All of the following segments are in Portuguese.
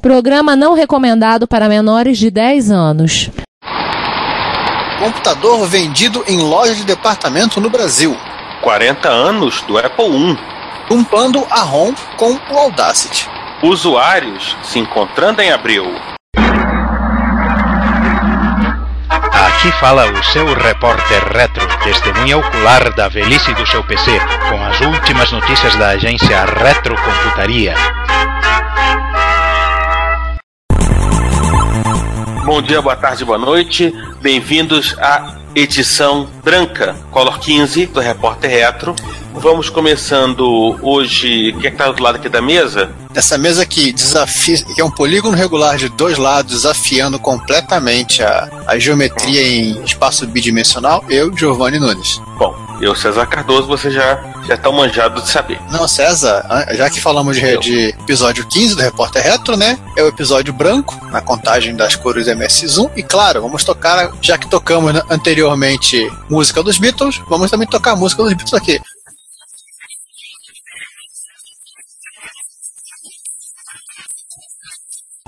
Programa não recomendado para menores de 10 anos. Computador vendido em loja de departamento no Brasil. 40 anos do Apple I. Pumpando a ROM com o Audacity. Usuários se encontrando em abril. Aqui fala o seu repórter retro, testemunha ocular da velhice do seu PC, com as últimas notícias da agência Retrocomputaria. Bom dia, boa tarde, boa noite. Bem-vindos à edição branca, Color 15 do Repórter Retro. Vamos começando hoje. Quem é que tá do lado aqui da mesa? Essa mesa que desafia, que é um polígono regular de dois lados, desafiando completamente a, a geometria em espaço bidimensional, eu, Giovanni Nunes. Bom, eu, César Cardoso, você já já tá manjado de saber. Não, César, já que falamos de, de, episódio 15 do Repórter Retro, né? É o episódio branco, na contagem das cores MS Zoom. E claro, vamos tocar, já que tocamos anteriormente música dos Beatles, vamos também tocar a música dos Beatles aqui.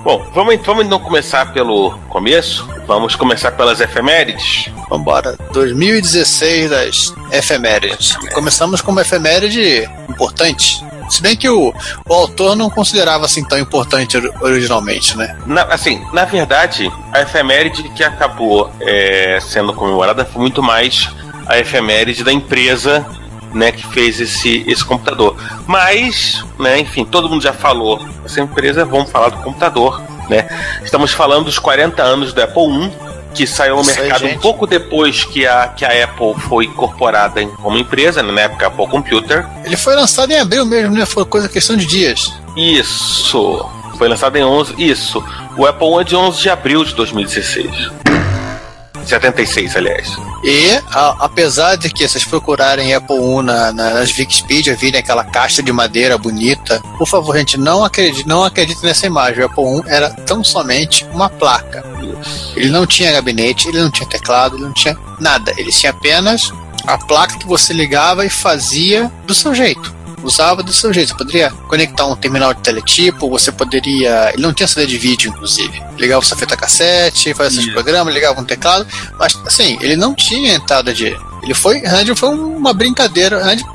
Bom, vamos, vamos então começar pelo começo. Vamos começar pelas efemérides. Vambora. 2016 das efemérides. Começamos com uma efeméride importante. Se bem que o, o autor não considerava assim tão importante originalmente, né? Na, assim, na verdade, a efeméride que acabou é, sendo comemorada foi muito mais a efeméride da empresa né, que fez esse, esse computador. Mas, né, enfim, todo mundo já falou essa empresa, vamos falar do computador, né? Estamos falando dos 40 anos do Apple I, que saiu no Isso mercado aí, um pouco depois que a, que a Apple foi incorporada como empresa, né, na época Apple Computer. Ele foi lançado em abril mesmo, né? Foi coisa questão de dias. Isso. Foi lançado em 11, isso. O Apple I é de 11 de abril de 2016. 76, aliás. E, a, apesar de que vocês procurarem Apple I na, na, nas Wikipedia, virem aquela caixa de madeira bonita, por favor, gente, não acredite, não acredite nessa imagem. O Apple I era tão somente uma placa. Ele não tinha gabinete, ele não tinha teclado, ele não tinha nada. Ele tinha apenas a placa que você ligava e fazia do seu jeito usava do seu jeito. Você poderia conectar um terminal de teletipo, você poderia. Ele não tinha CD de vídeo, inclusive. Ligava sua fita cassete, fazia esses programas, ligava um teclado, mas assim, ele não tinha entrada de. Ele foi, rádio foi uma brincadeira. Rádio,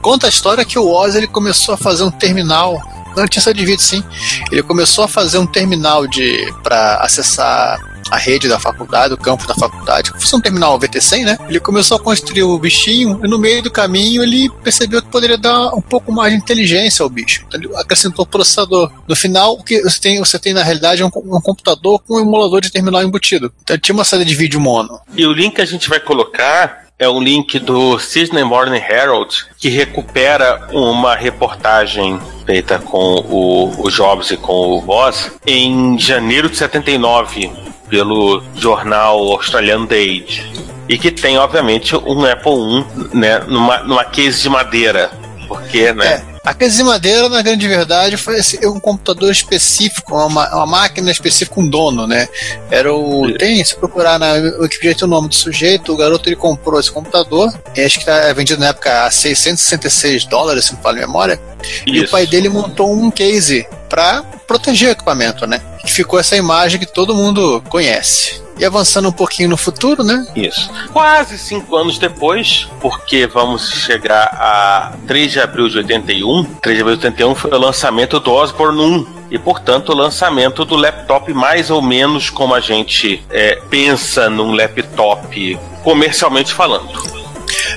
conta a história que o Oz ele começou a fazer um terminal não tinha CD de vídeo, sim. Ele começou a fazer um terminal de para acessar a rede da faculdade, o campo da faculdade, fosse um terminal VT100, né? Ele começou a construir o bichinho e no meio do caminho ele percebeu que poderia dar um pouco mais de inteligência ao bicho. Então ele acrescentou o processador. No final, o que você tem, você tem na realidade é um, um computador com um emulador de terminal embutido. Então tinha uma saída de vídeo mono. E o link que a gente vai colocar é um link do Sydney Morning Herald que recupera uma reportagem feita com o, o Jobs e com o Voss em janeiro de 79 pelo jornal australiano The Age. E que tem, obviamente, um Apple I né, numa, numa case de madeira. Porque, né? É. A case de madeira, na grande verdade, foi um computador específico, uma, uma máquina específica, um dono, né? Era o. Tem, se procurar na Wikipedia o nome do sujeito, o garoto ele comprou esse computador, acho que está vendido na época a 666 dólares, se não falo memória. Isso. E o pai dele montou um case para proteger o equipamento, né? Que ficou essa imagem que todo mundo conhece. E avançando um pouquinho no futuro, né? Isso. Quase cinco anos depois, porque vamos chegar a 3 de abril de 81. 3 de abril de 81 foi o lançamento do Osborne 1. E, portanto, o lançamento do laptop mais ou menos como a gente é, pensa num laptop comercialmente falando.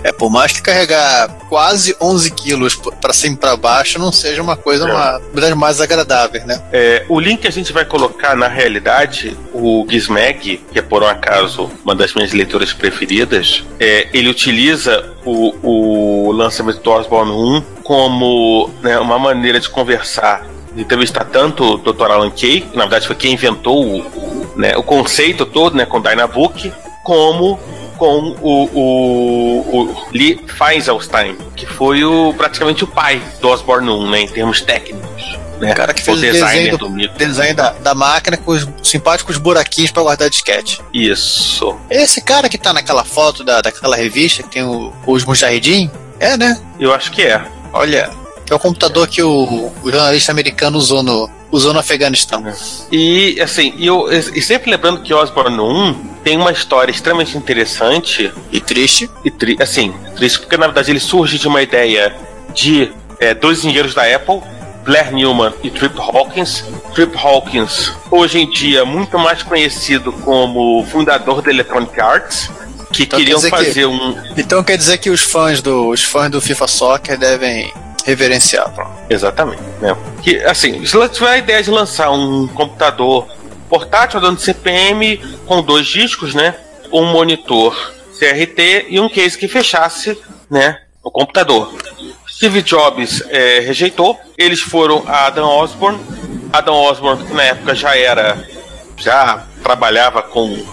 É, por mais que carregar quase 11 quilos para cima e para baixo não seja uma coisa é. uma, mais agradáveis, né? É, o link que a gente vai colocar na realidade, o Gizmag, que é por um acaso uma das minhas leituras preferidas, é, ele utiliza o, o lançamento do Osborne 1 como né, uma maneira de conversar de entrevistar tanto o Dr. Alan Kay, que na verdade foi quem inventou o, o, né, o conceito todo né, com o Dynabook, como com o, o, o Lee Feiselstein, que foi o, praticamente o pai do Osborne 1, né, em termos técnicos. Né? O cara que fez o design, do, do design da, da máquina com os simpáticos buraquinhos para guardar disquete. Isso. Esse cara que tá naquela foto da, daquela revista que tem o, os Mujahideen, é, né? Eu acho que é. Olha, é o computador que o, o jornalista americano usou no, usou no Afeganistão. E assim, e, eu, e sempre lembrando que Osborne 1 tem uma história extremamente interessante E triste. e tri, assim, triste porque na verdade ele surge de uma ideia de é, dois engenheiros da Apple, Blair Newman e Trip Hawkins. Trip Hawkins, hoje em dia muito mais conhecido como fundador da Electronic Arts, que Então queriam quer dizer que- fazer um Então quer dizer que os fãs do, os fãs do FIFA Soccer devem reverenciar. Exatamente. Né? Que, assim, se tiver a ideia de lançar um computador portátil dando CPM com dois discos, né? Um monitor CRT e um case que fechasse, né? O computador. Steve Jobs eh, rejeitou. Eles foram a Adam Osborne. Adam Osborne, na época já era. já trabalhava com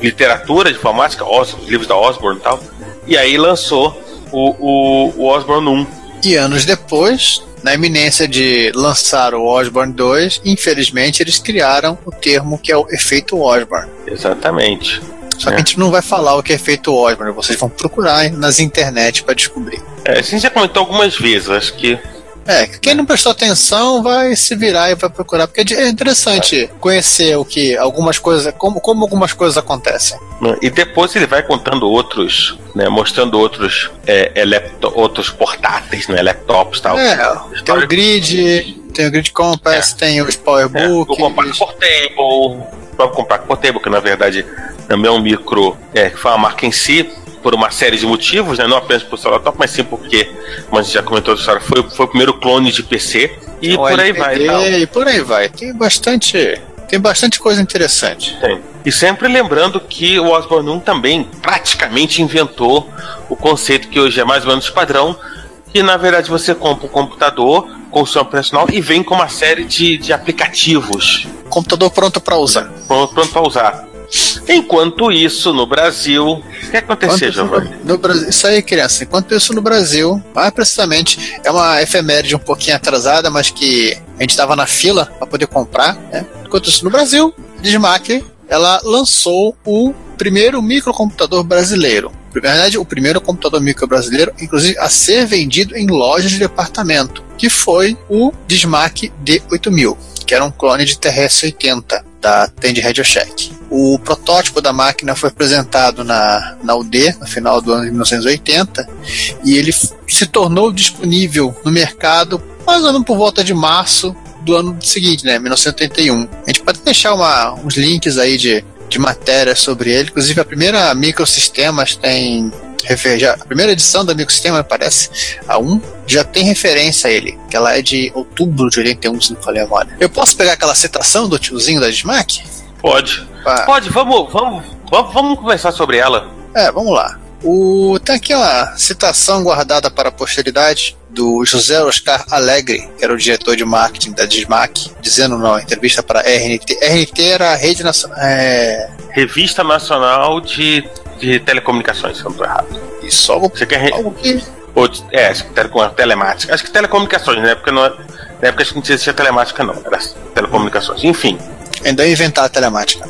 literatura de informática, Os, livros da Osborne e tal. E aí lançou o, o, o Osborne 1. E anos depois, na iminência de lançar o Osborne 2, infelizmente eles criaram o termo que é o efeito Osborne. Exatamente. Só que a gente não vai falar o que é efeito Osborne, vocês vão procurar nas internet para descobrir. É, a gente já comentou algumas vezes, acho que. É, quem não prestou atenção vai se virar e vai procurar, porque é interessante conhecer o que algumas coisas, como, como algumas coisas acontecem. E depois ele vai contando outros, né? Mostrando outros, é, é, outros portáteis, né? Laptops e tal. É, tem o grid, tem o grid compass, tem os É, o. Compact Portable, o próprio Compact Portable, que na verdade também é um micro, é, que foi uma marca em si, por uma série de motivos, né? Não apenas por seu laptop, mas sim porque, como a gente já comentou história, foi, foi o primeiro clone de PC e o por aí vai. E por aí vai. Tem bastante, tem bastante coisa interessante. Tem. E sempre lembrando que o Osborne 1 também praticamente inventou o conceito que hoje é mais ou menos padrão, que na verdade você compra um computador com o seu operacional e vem com uma série de, de aplicativos Computador pronto para usar. pronto para usar. Enquanto isso, no Brasil, o que aconteceu, Giovanni? no, no Brasil, isso aí, criança. Enquanto isso no Brasil, mais precisamente, é uma efeméride um pouquinho atrasada, mas que a gente estava na fila para poder comprar. Né? Enquanto isso no Brasil, a Dismac ela lançou o primeiro microcomputador brasileiro. Na verdade, o primeiro computador micro brasileiro, inclusive a ser vendido em lojas de departamento, que foi o Dismac D8000, que era um clone de TRS-80 da Tandy Radio Shack. O protótipo da máquina foi apresentado na, na UD no final do ano de 1980 e ele se tornou disponível no mercado mais ou menos por volta de março do ano seguinte, né, 1981. A gente pode deixar uma- uns links aí de, de matéria sobre ele, inclusive a primeira Microsistemas tem já- a primeira edição da Microsistema, parece, a 1, já tem referência a ele, que ela é de outubro de 81, se não falei a memória. Eu posso pegar aquela citação do tiozinho da Dismac? Pode. Pra- Pode, vamos, vamos, vamos, vamos conversar sobre ela. É, vamos lá. O, tem aqui uma citação guardada para a posteridade do José Oscar Alegre, que era o diretor de marketing da Dismac, dizendo na entrevista para a RNT. RNT era a rede nacional. É, Revista Nacional de, de Telecomunicações, se eu não estou errado. isso, algo, Você quer. re- algo que. Ou é, acho que telecom, telemática. Acho que telecomunicações, na época não, é- na época acho que não existia telemática, não. Era telecomunicações. Enfim. Ainda ia inventar a telemática.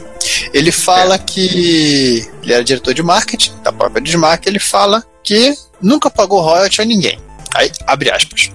Ele fala que. Ele era diretor de marketing da própria Dismac. Ele fala que nunca pagou royalty a ninguém. Aí, abre aspas.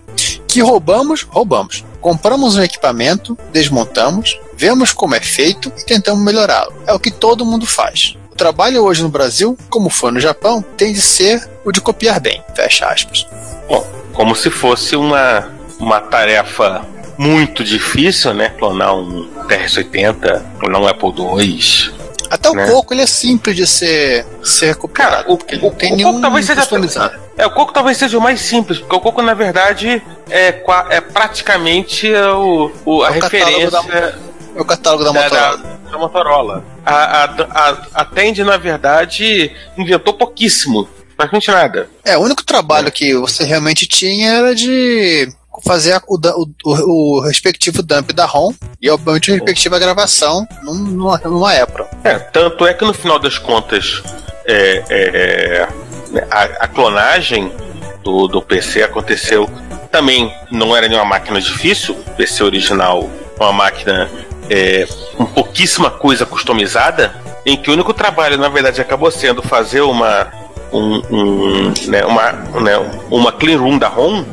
Que roubamos, roubamos. Compramos um equipamento, desmontamos, vemos como é feito e tentamos melhorá-lo. É o que todo mundo faz. O trabalho hoje no Brasil, como foi no Japão, tem de ser o de copiar bem. Fecha aspas. Bom, como se fosse uma, uma tarefa muito difícil, né? Clonar um TRS-80, clonar um Apple II. Até o Né? coco ele é simples de ser, ser copiado. Cara, o- porque ele não o- tem o nenhum talvez seja- customizado. É, o Coco talvez seja o mais simples, porque o Coco, na verdade, é, é praticamente o, o- a É o referência da- É o catálogo da Motorola. da- da Motorola. A, a, a, a Tandy, na verdade, inventou pouquíssimo. Praticamente nada. É, o único trabalho que você realmente tinha era de fazer a- o, o, o- respectivo dump da ROM e, obviamente, a respectiva gravação num- numa, numa Apple. É, tanto é que no final das contas, é, é, a, a clonagem do, do PC aconteceu. Também, não era nenhuma máquina difícil, o PC original é uma máquina é, com pouquíssima coisa customizada, em que o único trabalho, na verdade, acabou sendo fazer uma, um, um, né, uma, né, uma clean room da ROM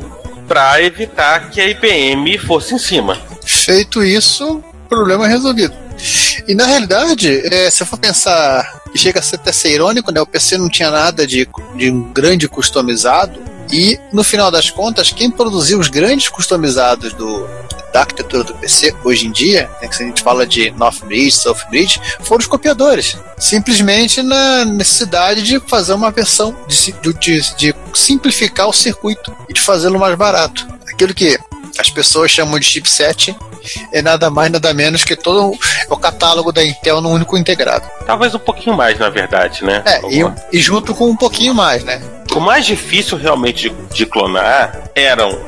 para evitar que a IBM fosse em cima. Feito isso, problema resolvido. E na realidade, é, se eu for pensar, chega a ser até ser irônico, né? O PC não tinha nada de, de um grande customizado. E no final das contas, quem produziu os grandes customizados do, da arquitetura do PC hoje em dia, né, que a gente fala de North Bridge, South Bridge, foram os copiadores. Simplesmente na necessidade de fazer uma versão, de, de, de simplificar o circuito e de fazê-lo mais barato. Aquilo que as pessoas chamam de chipset é nada mais, nada menos que todo o catálogo da Intel no único integrado. Talvez um pouquinho mais, na verdade, né? É, e, e, junto com um pouquinho mais, né? O mais difícil realmente de, de clonar eram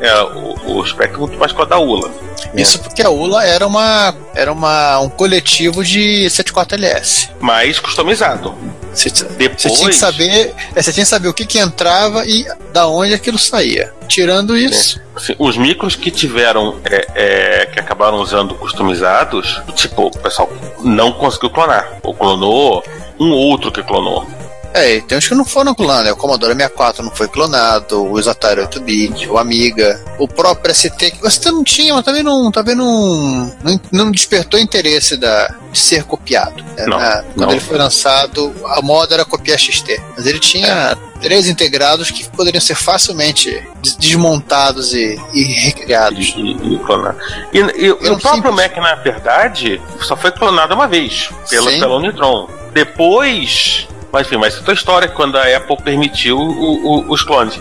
é, o, o Spectrum muito mais com a da ULA. Né? Isso porque a ULA era, uma, era uma, um coletivo de 74LS. Mais customizado. Você, Depois... você tinha que saber, é, você tinha que saber o que, que entrava e da onde aquilo saía. Tirando isso. É. Assim, os micros que tiveram, é, é, que acabaram usando customizados, tipo, o pessoal não conseguiu clonar. Ou clonou um outro que clonou. É, tem uns que não foram clonados, né? O Commodore 64 não foi clonado, o Atari 8-bit, o Amiga, o próprio ST, que você não tinha, mas também não, também não, não, não despertou interesse da, de ser copiado. Né? Não, Na, quando não. ele foi lançado, a moda era copiar XT. Mas ele tinha três integrados que poderiam ser facilmente desmontados e, e recriados. E, e, e clonar. E, e o próprio simples. Mac, na verdade, só foi clonado uma vez, pela, pela Unitron. Depois mas enfim, mas é outra história quando a Apple permitiu o, o, os clones.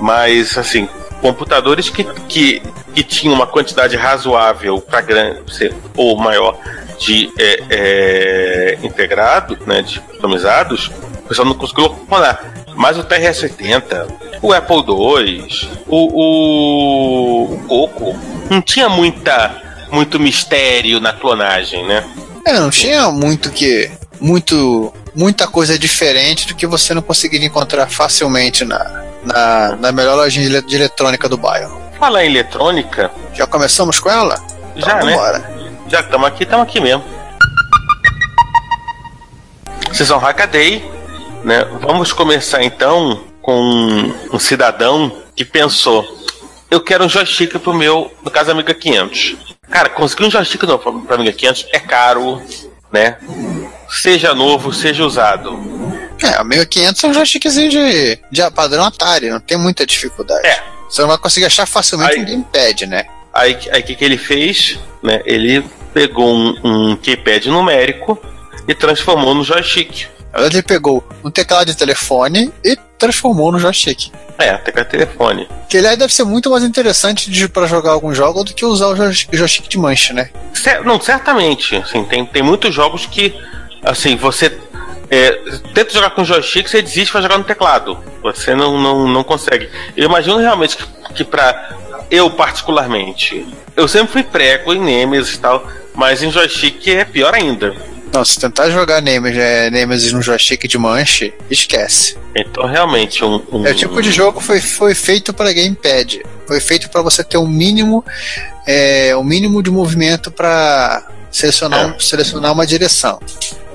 Mas assim, computadores que, que, que tinham uma quantidade razoável para grande ou maior de é, é, integrado, né, de customizados, o pessoal não conseguiu clonar. Mas o TRS-80, o Apple II, o, o, o Coco, não tinha muita, muito mistério na clonagem, né? É, não tinha muito que. Muito muita coisa diferente do que você não conseguiria encontrar facilmente na, na, na melhor loja de eletrônica do bairro. Falar em eletrônica. Já começamos com ela? Já, então, né? Já estamos aqui, estamos aqui mesmo. Season Hackaday, né? Vamos começar então com um cidadão que pensou: eu quero um joystick pro meu, no caso, Amiga 500. Cara, conseguir um joystick novo para Amiga 500 é caro, né? Seja novo, seja usado. É, a 1500 é um joystickzinho de, de padrão Atari, não tem muita dificuldade. É. Você não vai conseguir achar facilmente aí, um gamepad, né? Aí o que, que ele fez? Né? Ele pegou um, um keypad numérico e transformou no joystick. Ele pegou um teclado de telefone e transformou no joystick. É, teclado de telefone. Que ele deve ser muito mais interessante para jogar alguns jogos do que usar o joystick de mancha, né? Não, certamente. Assim, tem, tem muitos jogos que assim, você é, tenta jogar com joystick, você desiste para jogar no teclado. Você não, não, não consegue. Eu imagino realmente que, que para eu particularmente, eu sempre fui prego em Nemesis e tal, mas em joystick é pior ainda. Não, se tentar jogar Nemesis, é, Nemesis no joystick de manche, esquece. Então realmente um, um... É o tipo de jogo foi foi feito para gamepad. Foi feito para você ter um mínimo é, um mínimo de movimento para selecionar, é. selecionar uma direção.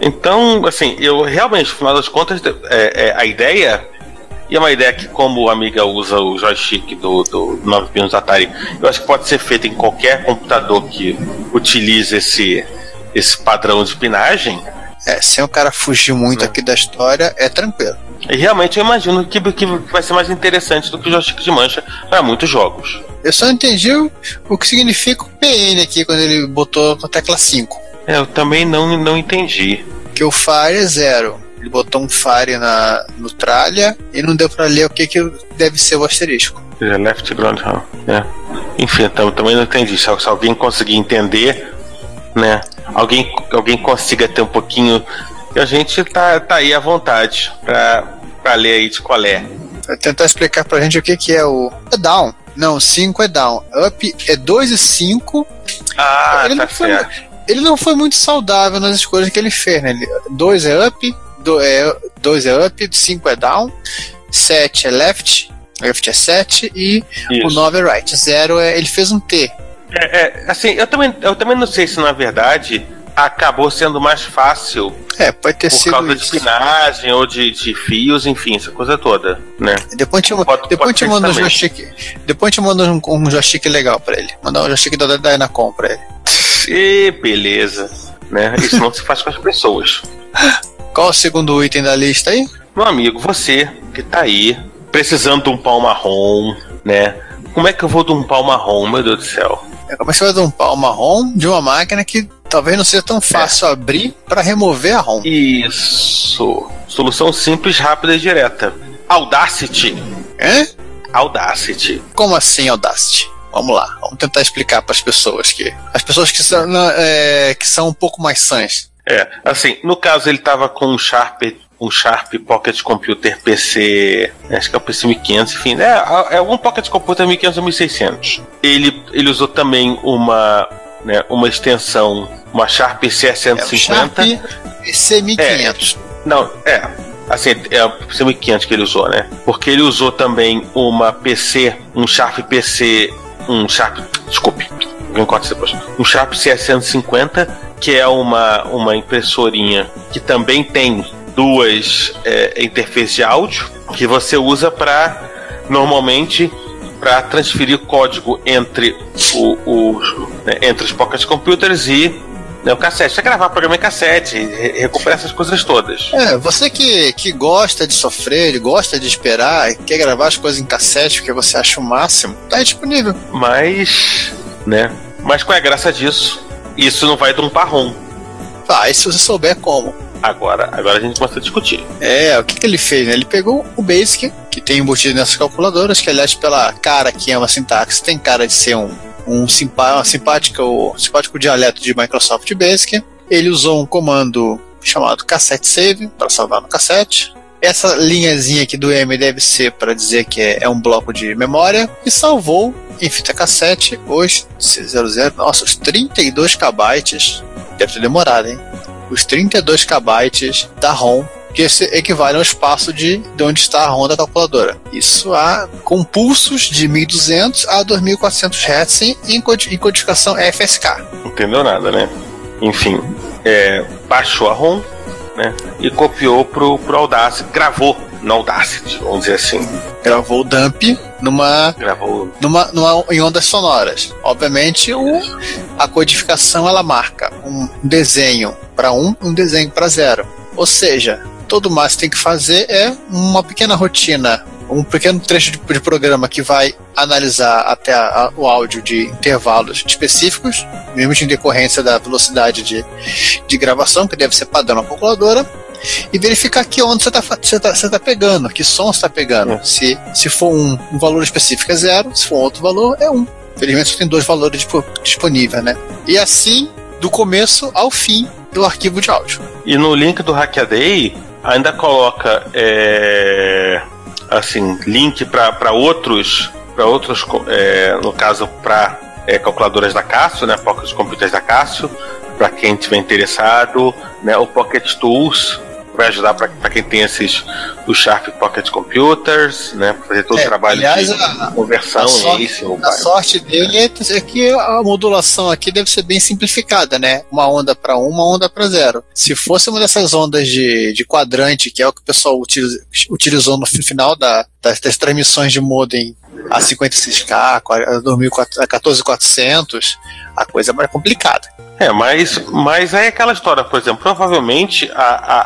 Então, assim, eu realmente, no final das contas, é, é, a ideia, e é uma ideia que, como a amiga usa o joystick do, do 9 pinos Atari, eu acho que pode ser feito em qualquer computador que utilize esse, esse padrão de pinagem. É, sem o cara fugir muito aqui da história, é tranquilo. E realmente eu imagino que, que vai ser mais interessante do que o joystick de mancha para muitos jogos. Eu só entendi o, o que significa o PN aqui quando ele botou a tecla 5. É, eu também não, não entendi. Que o Fire é zero. Ele botou um Fire na, no tralha e não deu para ler o que, que deve ser o asterisco. É left ground é. Enfim, tam, também não entendi. Se, se, alguém conseguir entender, né? Alguém, alguém consiga ter um pouquinho. A gente tá, tá aí à vontade pra, pra ler aí de qual é. Vai tentar explicar pra gente o que, que é o. É down. Não, 5 é down. Up é 2 e 5. Ah, ele tá certo ele não foi muito saudável nas escolhas que ele fez, né? 2 é up, 2 é, dois é up, 5 é down, 7 é left, left é 7 e Isso. o 9 é right. 0 é. Ele fez um T. É, é, assim, eu também, eu também não sei se na verdade acabou sendo mais fácil É, pode ter por sido causa de isso. pinagem ou de, de fios, enfim, essa coisa toda, né? Depois te, Pode- depois pode te manda um joystick. Depois te manda um, um joystick legal pra ele. Mandar um joystick da Dynacom pra ele. E beleza, né? Isso não se faz com as pessoas. Qual o segundo item da lista aí? Meu amigo, você que tá aí, precisando de um pau marrom, né? Como é que eu vou de um pau marrom, meu Deus do céu? É como é que você vai dar um pau marrom de uma máquina que talvez não seja tão fácil abrir pra remover a ROM. Isso. Solução simples, rápida e direta. Audacity. Hã? Audacity. Como assim Audacity? Vamos lá, vamos tentar explicar para as pessoas que as pessoas que são, é, que são um pouco mais sãs. É, assim, no caso ele tava com um Sharp, um Sharp Pocket Computer PC, acho que é o PC 1500, enfim, é, é algum Pocket Computer 1500 ou 1600. Ele, ele usou também uma, né, uma extensão, uma Sharp É o C150. Sharp PC1500. Não, é. Assim, é o PC 1500 que ele usou, né? Porque ele usou também uma PC, um Sharp PC, um Sharp, desculpe, depois. Um Sharp CS150, que é uma, uma impressorinha que também tem duas é, interfaces de áudio que você usa para normalmente para transferir código entre o, o- né, entre os pocket computers e né, o cassete. Você gravar programa em cassete, re- recuperar essas coisas todas. É, você que, que gosta de sofrer, gosta de esperar, quer gravar as coisas em cassete porque você acha o máximo, tá disponível. Mas, né? Mas qual é a graça disso? Isso não vai de um parrom. Ah, e se você souber como. Agora, agora a gente começa a discutir. É, o que, que ele fez? Né? Ele pegou o Basic, que tem embutido nessas calculadoras, que aliás, pela cara que ama sintaxe, tem cara de ser um, um simpá, uma simpática, um simpático dialeto de Microsoft Basic. Ele usou um comando chamado cassette save para salvar no cassete. Essa linhazinha aqui do M deve ser para dizer que é, é um bloco de memória e salvou em fita cassete os 00, nossa, os 32 KB. Deve ter demorado, hein? Os 32 KB da ROM que esse equivale ao espaço de, de onde está a ROM da calculadora. Isso a, com pulsos de 1200 a 2400 Hz em, em codi- em codificação FSK. Não entendeu nada, né? Enfim, é, baixou a ROM, né? E copiou pro, pro Audacity, gravou no Audacity, vamos dizer assim. Gravou o dump numa, Gravou. numa, numa, em ondas sonoras. Obviamente, o, a codificação ela marca um desenho para um, um desenho para zero. Ou seja, todo mais tem que fazer é uma pequena rotina, um pequeno trecho de, de programa que vai analisar até a- a- o áudio de intervalos específicos, mesmo em decorrência da velocidade de, de gravação, que deve ser padrão na calculadora, e verificar que onda você está você tá, você tá pegando, que som você está pegando. É. Se, se for um, um valor específico é zero, se for outro valor é um. Felizmente tem dois valores dispo- disponíveis, né? E assim, do começo ao fim do arquivo de áudio. E no link do Hackaday ainda coloca é, assim link para outros para outros é, no caso para calculadoras da Cássio, né, pocket computers da Cássio, para quem tiver interessado, né, o Pocket Tools vai ajudar para quem tem esses os Sharp Pocket Computers, né, pra fazer todo É, o trabalho aliás, de a- conversão a sorte- A sorte dele é, é que a modulação aqui deve ser bem simplificada, né? Uma onda para um, uma onda para zero. Se fosse uma dessas ondas de, de quadrante, que é o que o pessoal utiliza- utilizou no fi- final da- das, das transmissões de modem a 56K, a 2400, a 14400, a coisa é mais complicada. É, mas, mas aí é aquela história, por exemplo, provavelmente a,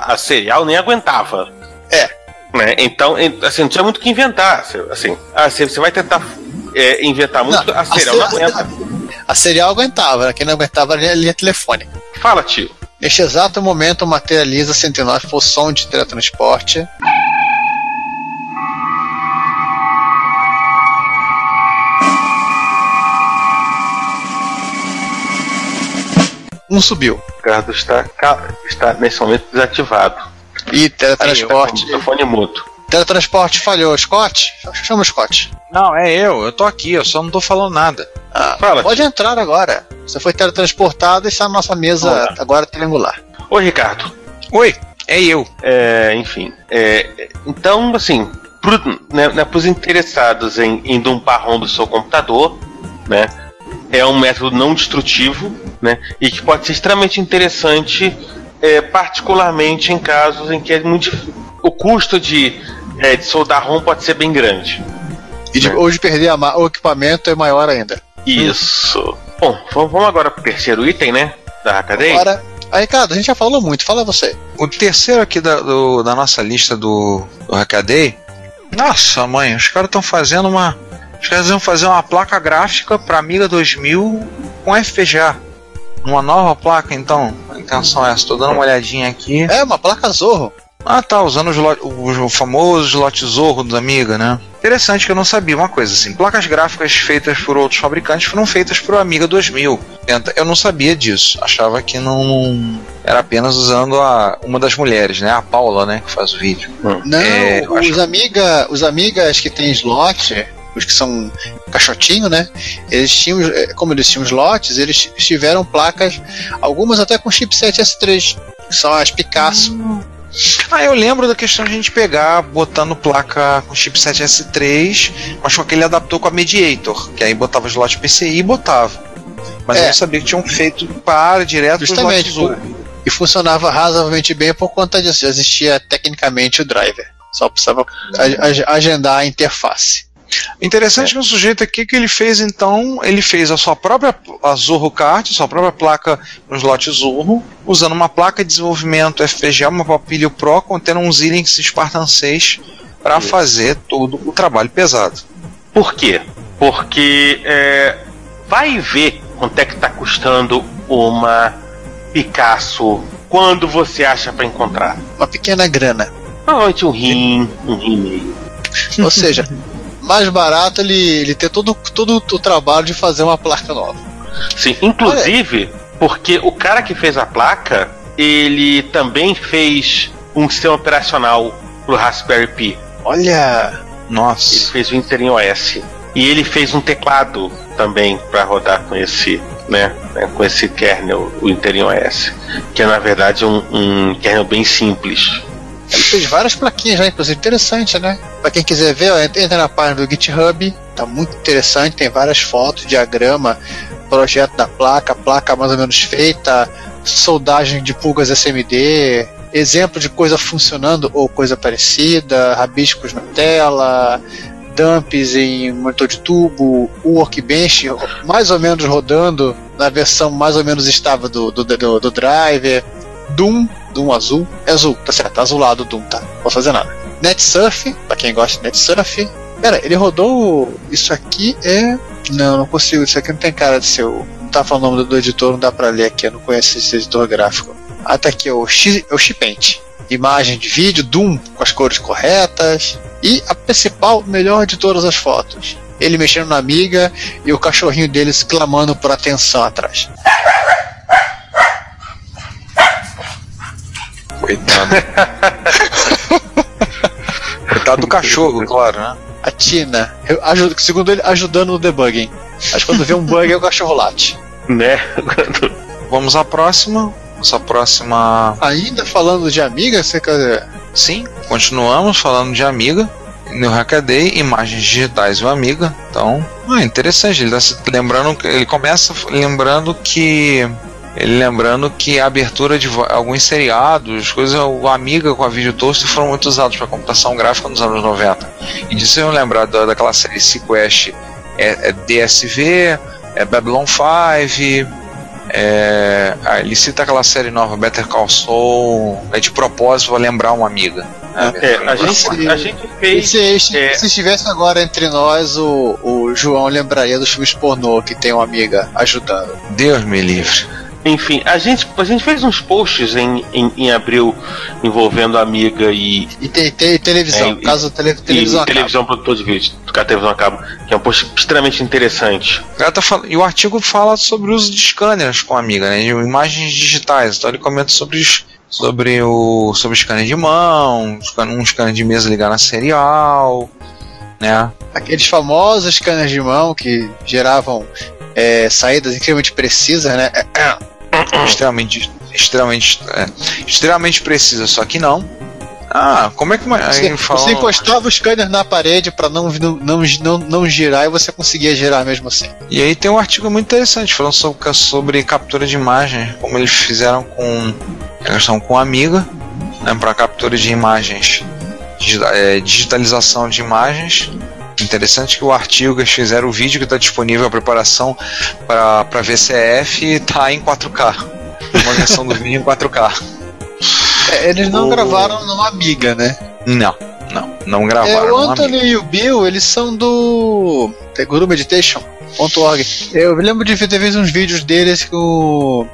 a, a serial nem aguentava. É. Né? Então, en- assim, não tinha muito o que inventar. Assim, ah, você vai tentar é, inventar muito, Não, a serial não se- aguenta. A serial aguentava, né? quem não aguentava era a linha telefônica. Fala, tio. Neste exato momento, materializa 109 por som de teletransporte. Um subiu. O Ricardo está, está nesse momento desativado. E teletransporte. Telefone mudo. Teletransporte falhou. Scott? Chama o Scott. Não, é eu, eu tô aqui, eu só não tô falando nada. Ah, Fala, pode entrar agora. Você foi teletransportado e está na nossa mesa Olá. agora triangular. Oi, Ricardo. Oi, é eu. É, enfim. é, então, assim, para né, né, os interessados em, em dumpar ROM do seu computador, né? É um método não destrutivo, né? E que pode ser extremamente interessante, é, particularmente em casos em que é muito o custo de, é, de soldar ROM pode ser bem grande. E de, ou de perder a o equipamento é maior ainda. Isso. Bom, vamos agora pro terceiro item, né? Da cadeia. Agora, aí, Ricardo, a gente já falou muito, fala você. O terceiro aqui da, do- da nossa lista do, do Hackaday. Nossa, mãe, os caras estão fazendo uma. Os caras vão fazer uma placa gráfica para Amiga 2000 com FPGA. Uma nova placa, então. A intenção é essa. Tô dando uma olhadinha aqui. É, uma placa Zorro. Ah, tá, usando o, o famoso slot Zorro da Amiga, né? Interessante que eu não sabia uma coisa assim. Placas gráficas feitas por outros fabricantes foram feitas por Amiga 2000. Tenta- Eu não sabia disso. Achava que não, era apenas usando a, uma das mulheres, né? A Paula, né? Que faz o vídeo. Não, É, os acho- amiga, os amigas que tem slot, os que são caixotinho, né? Eles tinham, eh, como eles tinham slots, eles tiveram placas, algumas até com chipset S3, que são as Picasso. Ah, eu lembro da questão de a gente pegar botando placa com chipset S3, mas com aquele adaptor com a Mediator, que aí botava slot PCI e botava. Mas É. eu não sabia que tinham feito para direto Justamente, Zorro. E funcionava razoavelmente bem por conta disso. Já existia tecnicamente o driver. Só precisava agendar a interface. Interessante que o sujeito aqui que ele fez então, ele fez a sua própria a Zorro Kart, sua própria placa no slot Zorro, usando uma placa de desenvolvimento FPGA, uma Papilio Pro contendo um Xilinx Spartan 6 para fazer todo o trabalho pesado. Por quê? Porque é, vai ver quanto é que tá custando uma Picasso quando você acha para encontrar. Uma pequena grana. Normalmente um rim, um rim e meio. Ou seja, mais barato ele, ele ter todo, todo o trabalho de fazer uma placa nova. Sim, inclusive porque o cara que fez a placa, ele também fez um sistema operacional pro Raspberry Pi. Olha, Ele Nossa. fez o Interim OS. E ele fez um teclado também para rodar com esse, né, né, com esse kernel, o Interim OS, que é na verdade um, um kernel bem simples. Ele fez várias plaquinhas já, inclusive interessante, né? Pra quem quiser ver, ó, entra na página do GitHub, tá muito interessante, tem várias fotos, diagrama, projeto da placa, placa mais ou menos feita, soldagem de pulgas SMD, exemplo de coisa funcionando ou coisa parecida, rabiscos na tela, dumps em monitor de tubo, o workbench mais ou menos rodando na versão mais ou menos estável do, do, do, do driver, Doom, Doom azul, é azul, tá certo, azulado o Doom, tá, não posso fazer nada. NetSurf, pra quem gosta de NetSurf, Pera, ele rodou. Isso aqui é. Não, não consigo. Isso aqui não tem cara de ser o. Não tá falando o nome do, editor, não dá pra ler aqui. Eu não conheço esse editor gráfico. Ah, tá aqui, o, X, é o Xpaint. Imagem de vídeo, Doom com as cores corretas. E a principal, melhor de todas as fotos. Ele mexendo na amiga e o cachorrinho deles clamando por atenção atrás. Coitado. Coitado do cachorro, claro, né? A Tina, eu ajudo- segundo ele, ajudando no debugging. Mas quando vê um bug, é o cachorro late. Né? Vamos à próxima. Nossa próxima. Ainda falando de amiga, você quer. Sim, continuamos falando de Amiga. No Hackaday, imagens digitais do Amiga. Então, ah, interessante. Ele tá se lembrando, ele começa lembrando que lembrando que a abertura de alguns seriados, coisas, o Amiga com a Video Toast foram muito usados para computação gráfica nos anos 90. E disso eu lembrar da, daquela série Sequest é, é DSV, é Babylon 5, é, ah, ele cita aquela série nova, Better Call Saul, é de propósito pra lembrar uma amiga. né? É, a, gente, a gente fez. se, se, é. se estivesse agora entre nós, o, o João lembraria dos filmes pornô que tem uma amiga ajudando. Deus me livre. Enfim, a gente, a gente fez uns posts em, em, em abril envolvendo a amiga e, E tem, tem televisão, É, e- caso tele, e televisão acabe. televisão produtor de vídeo, do que a televisão acaba, que é um post extremamente interessante. O tá fal- E o artigo fala sobre o uso de scanners com a amiga, né? De imagens digitais. Então ele comenta sobre os- sobre o sobre o scanner de mão, um scanner de mesa ligado na serial, né? Aqueles famosos scanners de mão que geravam é, saídas incrivelmente precisas, né? É, extremamente extremamente é, extremamente precisa, só que não. Ah, como é que você, você encostava o scanner na parede para não, não, não, não girar e você conseguia girar mesmo assim. E aí tem um artigo muito interessante falando sobre, sobre captura de imagem, como eles fizeram com eles estão com Amiga né, para captura de imagens, é, digitalização de imagens. Interessante que o artigo que eles fizeram, o vídeo que está disponível, a preparação para VCF está em 4K. Uma versão do vídeo em 4K. É, eles não o... gravaram numa Amiga, né? Não, não, não gravaram. É, o Anthony e o Bill, eles são do Guru Meditation. .org. Eu lembro de ter visto uns vídeos deles com,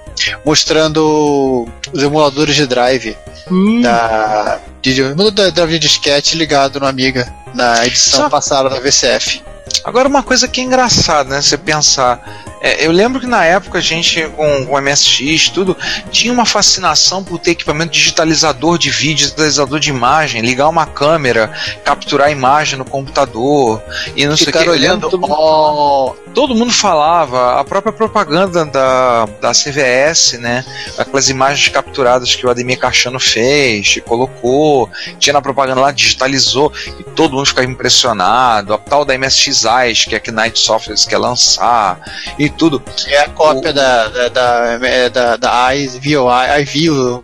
mostrando os emuladores de drive hum. da, de, da drive de disquete ligado no Amiga na edição Só... passada da VCF. Agora uma coisa que é engraçada, né? Você pensar é, eu lembro que na época a gente, com, o MSX tudo, tinha uma fascinação por ter equipamento digitalizador de vídeo, digitalizador de imagem, ligar uma câmera, capturar a imagem no computador e não sei o que. olhando. Todo mundo, oh. todo mundo falava, a própria propaganda da, da CVS, né? Aquelas imagens capturadas que o Ademir Cachano fez, colocou, tinha na propaganda lá, digitalizou, e todo mundo ficava impressionado. A tal da MSX Eyes, que é que Night Software quer lançar, e tudo. É a cópia o... da, da, da, é, da, da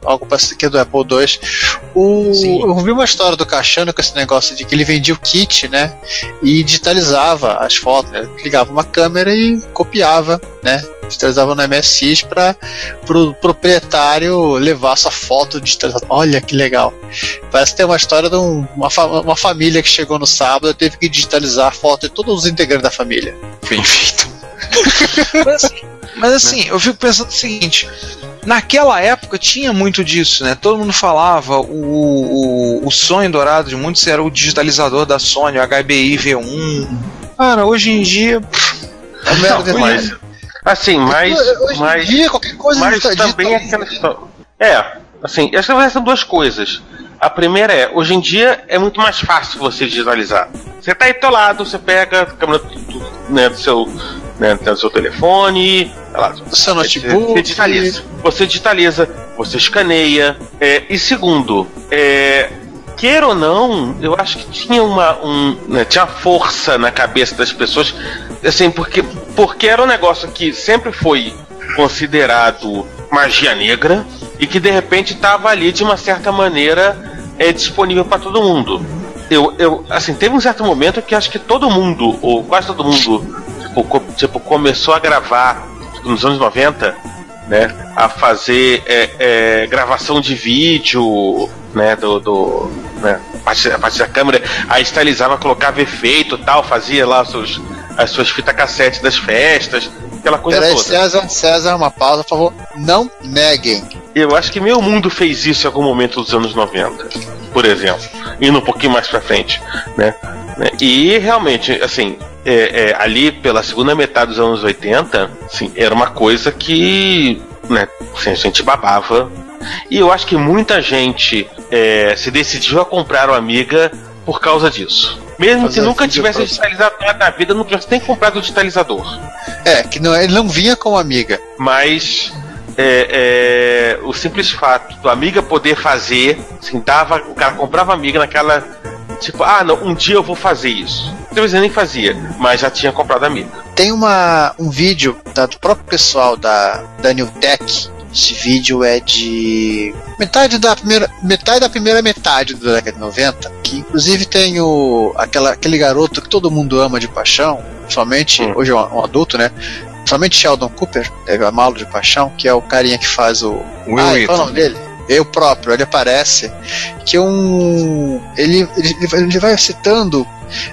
algo parecido que é do Apple II. O, eu vi uma história do Cachano com esse negócio de que ele vendia o kit, né? E digitalizava as fotos, né? ligava uma câmera e copiava, né? Digitalizava no MSX para o pro proprietário levar sua foto digitalizada. Olha que legal. Parece ter uma história de um, uma, uma família que chegou no sábado e teve que digitalizar a foto de todos os integrantes da família. Bem feito mas, mas assim, eu fico pensando o seguinte: naquela época tinha muito disso, né? Todo mundo falava, o, o, o sonho dourado de muitos era o digitalizador da Sony, o HBI V1. Cara, hoje em dia. É merda mas, assim, mas. Hoje mas, em dia, qualquer coisa mas também é aquela história. É, assim, acho que são duas coisas. A primeira é, hoje em dia é muito mais fácil você digitalizar. Você tá aí do teu lado, você pega a câmera do, né, do seu né, tem o seu telefone, lá, seu notebook. Você digitaliza, você, digitaliza, você escaneia. É, e segundo, é, queira ou não, eu acho que tinha uma um, né, tinha força na cabeça das pessoas, assim, porque, porque era um negócio que sempre foi considerado magia negra e que de repente estava ali de uma certa maneira é, disponível para todo mundo. Eu, eu, assim, teve um certo momento que acho que todo mundo, ou quase todo mundo, tipo, tipo, começou a gravar tipo, nos anos 90, né? A fazer é, é, gravação de vídeo, né? Do. do né, a, partir da câmera, aí estylizava, colocava efeito tal, fazia lá seus, as suas fitas cassete das festas, aquela coisa Peraí, toda. César, César, uma pausa, por favor. Não neguem. Eu acho que meu mundo fez isso em algum momento dos anos 90, por exemplo. Indo um pouquinho mais pra frente, né? E realmente, assim, é, é, ali pela segunda metade dos anos 80, assim, era uma coisa que né, assim, a gente babava. E eu acho que muita gente é, se decidiu a comprar o Amiga por causa disso. Mesmo que nunca tivesse digitalizado nada na vida, não tivesse nem comprado o digitalizador. É, que não, ele não vinha com Amiga. Mas é, é, o simples fato do Amiga poder fazer, assim, dava, o cara comprava Amiga naquela Tipo, ah, não, um dia eu vou fazer isso. Talvez eu nem fazia, mas já tinha comprado a Amiga. Tem uma, um vídeo da, do próprio pessoal da, da New Tech. Esse vídeo é de metade da primeira metade da primeira metade da década de 90, que inclusive tem o aquela, aquele garoto que todo mundo ama de paixão, somente hum. hoje é um, um adulto, né? Somente Sheldon Cooper, deve amá-lo de paixão, que é o carinha que faz o. Will ah, qual é o nome dele? Eu próprio, ele aparece, que é um. Ele, ele, ele vai citando,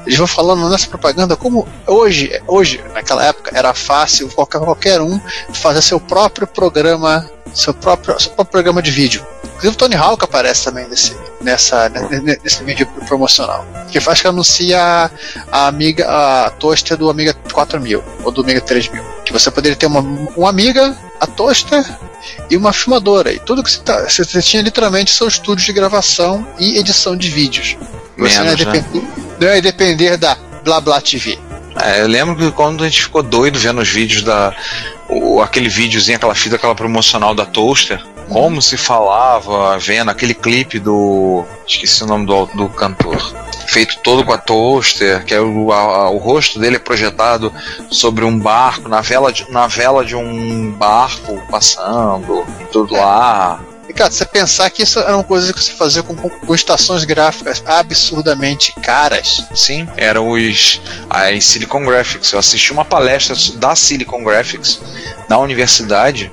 eles vão falando nessa propaganda como hoje, hoje, naquela época, era fácil qualquer, qualquer um fazer seu próprio programa, seu próprio, seu próprio programa de vídeo. Inclusive o Tony Hawk aparece também nesse, nessa, nesse vídeo promocional. Que faz que anuncia a, a Amiga, a toaster do Amiga 4000 ou do Amiga 3000. Que você poderia ter uma, uma Amiga, a toaster e uma filmadora. E tudo que você, tá, você, você tinha literalmente seu estúdio de gravação e edição de vídeos. Você Menos, não, ia depender, né? não ia depender da Blá Blá TV. É, eu lembro que quando a gente ficou doido vendo os vídeos da. O, aquele videozinho, aquela fita, aquela promocional da Toaster, como se falava, vendo aquele clipe do. Esqueci o nome do, do cantor. Feito todo com a toaster, que é o, a- o rosto dele é projetado sobre um barco, na vela de, na vela de um barco passando, tudo lá. Cara, você pensar que isso era uma coisa que você fazia com, com, com estações gráficas absurdamente caras. Sim, eram os as Silicon Graphics. Eu assisti uma palestra da Silicon Graphics na universidade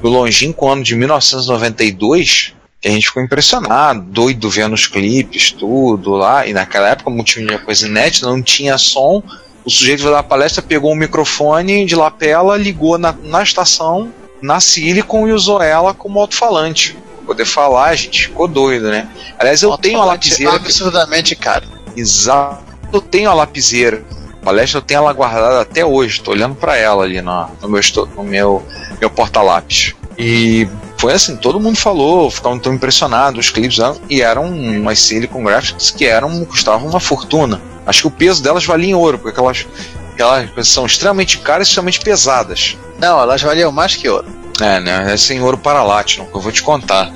do longínquo ano de 1992. Que a gente ficou impressionado, doido vendo os clipes, tudo lá. E naquela época, tinha coisa inédita, não tinha som. O sujeito veio dar palestra, pegou um microfone de lapela, ligou na, na estação, na Silicon e usou ela como alto-falante. Poder falar, a gente ficou doido, né? Aliás, eu tenho a lapiseira. absurdamente caro. Exato. Eu tenho a lapiseira. A palestra eu tenho ela guardada até hoje. Tô olhando para ela ali no, no meu, no meu, meu porta-lápis. E foi assim, todo mundo falou, ficavam tão impressionados, os clipes eram, e eram umas Silicon Graphics que eram, custavam uma fortuna. Acho que o peso delas valia em ouro, porque aquelas, aquelas são extremamente caras e extremamente pesadas. Não, elas valiam mais que ouro. É, né? É sem ouro Paralatinum, que eu vou te contar.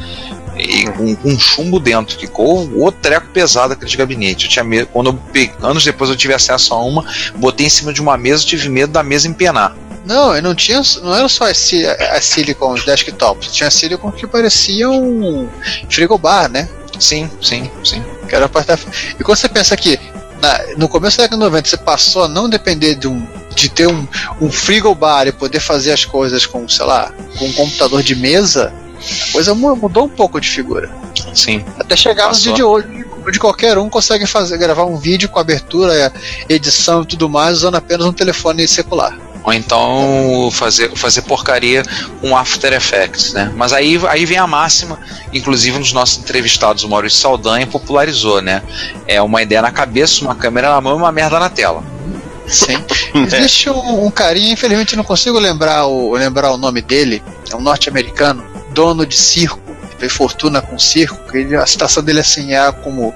E com, com chumbo dentro, ficou o treco pesado aquele de gabinete. Eu tinha medo, quando eu peguei, anos depois eu tive acesso a uma, botei em cima de uma mesa, tive medo da mesa empenar. Não, e não tinha, não era só as, as Silicon os desktops, tinha Silicon que pareciam um frigobar, né? Sim, sim, sim. Que era pra estar- E quando você pensa que na- no começo da década de 90 você passou a não depender de, um, de ter um, um frigobar e poder fazer as coisas com, sei lá, com um computador de mesa, a coisa mu- mudou um pouco de figura. Sim. Até chegar no dia de hoje, onde qualquer um consegue fazer, gravar um vídeo com abertura, edição e tudo mais, usando apenas um telefone secular. Ou então fazer, fazer porcaria com After Effects, né? Mas aí, aí vem a máxima, inclusive nos nossos entrevistados, o Maurício Saldanha popularizou, né? É uma ideia na cabeça, uma câmera na mão e uma merda na tela. Sim. Existe um, um carinha, infelizmente não consigo lembrar o, lembrar o nome dele, é um norte-americano, dono de circo, fez fortuna com circo, que ele- a citação dele assim é como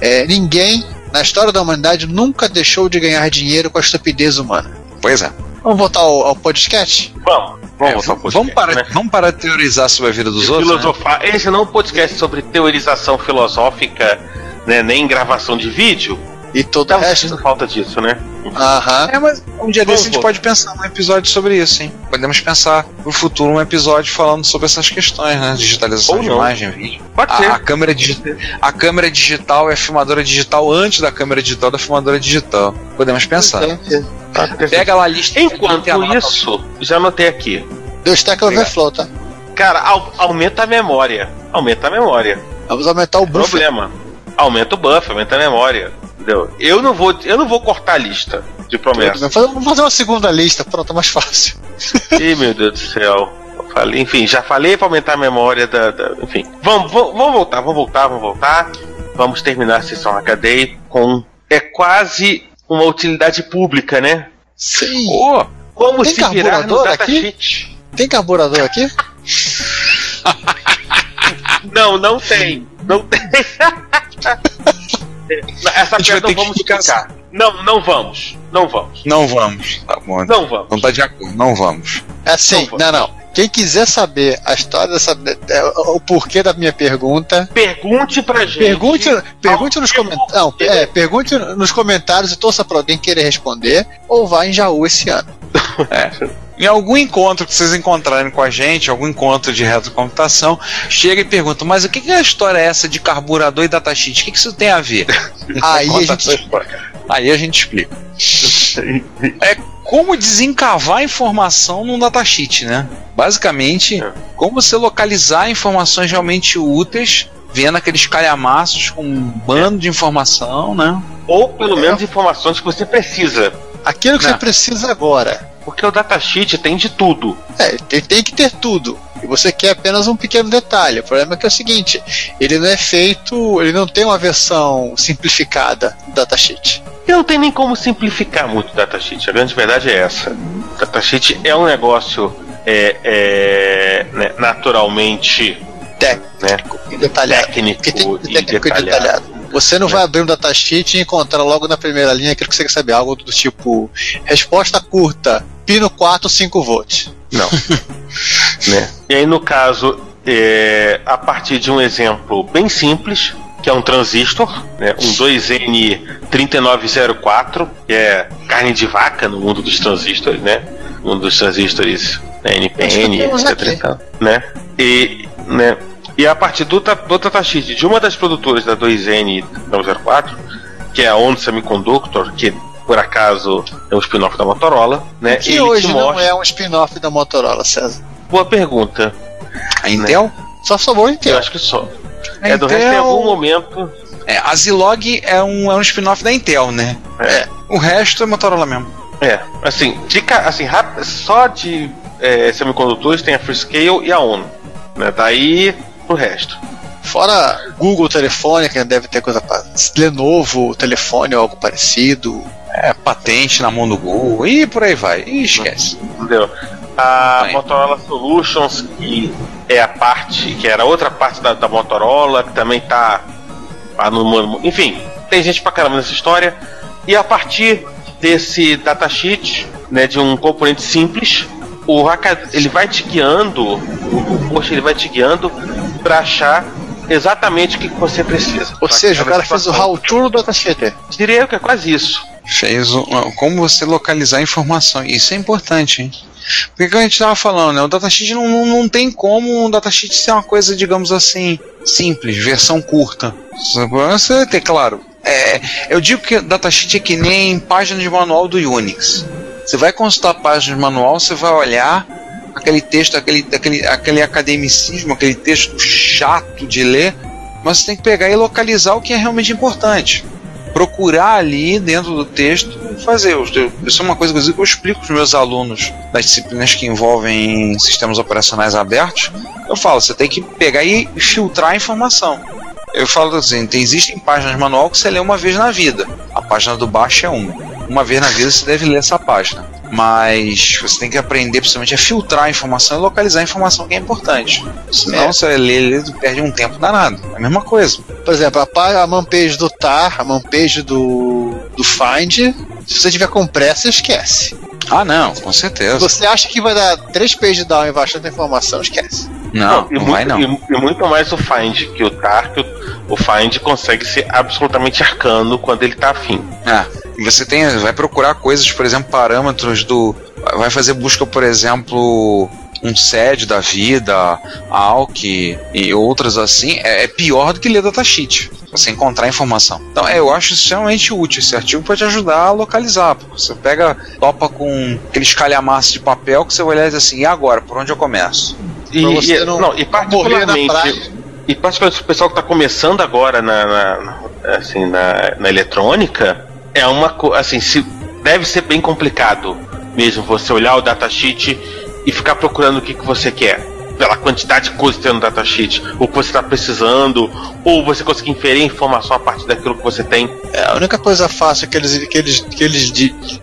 é, ninguém na história da humanidade nunca deixou de ganhar dinheiro com a estupidez humana. Pois é. Vamos voltar ao, ao podcast? Vamos, vamos É, voltar ao vamos, podcast, parar, né? vamos parar de teorizar sobre a vida dos outros. né? filosofar. Esse não é um podcast sobre teorização filosófica, né, nem gravação de vídeo. E todo Tá o resto. falta disso, né? Aham. É, mas um dia desse a gente pode pensar num episódio sobre isso, hein? Podemos pensar no futuro um episódio falando sobre essas questões, né? Digitalização Ou de não. imagem, vídeo. Pode A, ser. a câmera digital, a câmera digital é a filmadora digital antes da câmera digital da filmadora digital. Podemos pensar. Pega lá a lista. Enquanto Anota- isso, já anotei aqui. Deu Stack Overflow, tá? Cara, au- aumenta a memória. Aumenta a memória. Vamos aumentar o buffer. Problema. Aumenta o buff, aumenta a memória. Entendeu? Eu não vou, eu não vou cortar a lista de promessas. Vamos fazer- uma segunda lista, pronto, é mais fácil. Ih, meu Deus do céu. Falei, enfim, já falei pra aumentar a memória da. da- enfim. Vamos, vamos, vamos voltar, vamos voltar, vamos voltar. Vamos terminar a sessão HD com. É quase uma utilidade pública, né? Sim. Ou como Tem se virar no datasheet. Tem carburador aqui? Não, não tem. Não tem. Essa A gente vai ter não que vamos explicar. explicar. Não, não vamos. Não vamos. Não vamos. Tá bom. Não vamos. Não tá de acordo. Não vamos. É assim, Não, não, não. Quem quiser saber a história dessa. é, o porquê da minha pergunta, Pergunte pra gente. pergunte, pergunte nos comentários. É, pergunte nos comentários e torça pra alguém querer responder, ou vá em Jaú esse ano. Em algum encontro que vocês encontrarem com a gente, algum encontro de retrocomputação, chega e pergunta, mas o que é a história essa de carburador e datasheet? O que, isso tem a ver? Aí a gente. Aí a gente explica. É como desencavar informação num datasheet, né? Basicamente, É. como você localizar informações realmente úteis, vendo aqueles calhamaços com um bando de informação, né? Ou pelo menos informações que você precisa. Aquilo que Não. você precisa agora. Porque o datasheet tem de tudo. É, tem, tem que ter tudo. E você quer apenas um pequeno detalhe. O problema é que é o seguinte: ele não é feito, ele não tem uma versão simplificada do datasheet. E não tem nem como simplificar muito o datasheet. A grande verdade é essa. O datasheet é um negócio é, é, né, naturalmente Técnico e detalhado. técnico, tem e técnico e detalhado. detalhado. Você não vai abrir um datasheet e encontrar logo na primeira linha aquilo que você quer saber, algo do tipo resposta curta, pino 4, 5 volts. Não. né? E aí, no caso é, a partir de um exemplo bem simples, que é um transistor, né, um 2N3904, que é carne de vaca no mundo dos transistores, né? Um dos transistores né, NPN, etc. Né? E, né, e a partir do, do datasheet de uma das produtoras da 2N904, que é a ON Semiconductor, que por acaso é um spin-off da Motorola, né? Que hoje mostra... não é um spin-off da Motorola, César. Boa pergunta. A Intel? Né? Só sobrou a Intel. Eu acho que só. A é, Intel... do resto em algum momento. É, a Zilog é um, é um spin-off da Intel, né? É. O resto é Motorola mesmo. É, assim, de, assim rápido, só de é, semicondutores tem a Freescale e a ONU. Né? Daí pro resto. Fora Google telefone, que deve ter coisa para Lenovo telefone ou algo parecido. É, patente na mão do Google e por aí vai. E esquece. Entendeu? A Bem. Motorola Solutions, que é a parte, que era outra parte da, da Motorola, que também tá, tá no. Enfim, tem gente pra caramba nessa história. E a partir desse datasheet, né, de um componente simples, o hacker, ele vai te guiando, o post ele vai te guiando para achar exatamente o que você precisa. Ou seja, o cara fez o how-to no datasheet. Diria que é quase isso. Fez o, como você localizar a informação. Isso é importante, hein? Porque que a gente estava falando, né? O datasheet não, não, não tem como um datasheet ser uma coisa, digamos assim, simples, versão curta. Você tem, claro. É, eu digo que datasheet é que nem página de manual do Unix. Você vai consultar a página de manual, você vai olhar aquele texto, aquele, aquele, aquele academicismo, aquele texto chato de ler, mas você tem que pegar e localizar o que é realmente importante procurar ali dentro do texto fazer. Isso é uma coisa que eu explico para os meus alunos das disciplinas que envolvem sistemas operacionais abertos. Eu falo, você tem que pegar e filtrar a informação. Eu falo assim, tem, existem páginas manual que você lê uma vez na vida. A página do baixo é uma. Uma vez na vida você deve ler essa página. Mas você tem que aprender principalmente a filtrar a informação e localizar a informação que é importante. Senão é. você lê, lê, perde um tempo danado. É a mesma coisa. Por exemplo, a, a manpage do TAR, a manpage do, do Find, se você tiver com pressa, esquece. Ah, não, com certeza. Se você acha que vai dar três pages down e bastante informação, esquece. Não, não, não muito, vai não. E, e, muito mais o Find que o TAR, que o, o Find consegue ser absolutamente arcano quando ele tá afim. Ah, você tem, vai procurar coisas, por exemplo, parâmetros do. Vai fazer busca, por exemplo, um SED da vida, ALK e outras assim, é, é pior do que ler datasheet. Você encontrar informação. Então, é, eu acho extremamente útil esse artigo para te ajudar a localizar. Você pega, topa com aqueles calhamaços de papel que você vai olhar e diz assim: e agora? Por onde eu começo? E, e, não, não, e particularmente. E particularmente o pessoal que está começando agora na, na, assim, na, na eletrônica, é uma assim, se, deve ser bem complicado mesmo você olhar o datasheet e ficar procurando o que, que você quer. Pela quantidade de coisas que tem no datasheet, o que você está precisando, ou você conseguir inferir informação a partir daquilo que você tem. É, a única coisa fácil que eles, que eles, que eles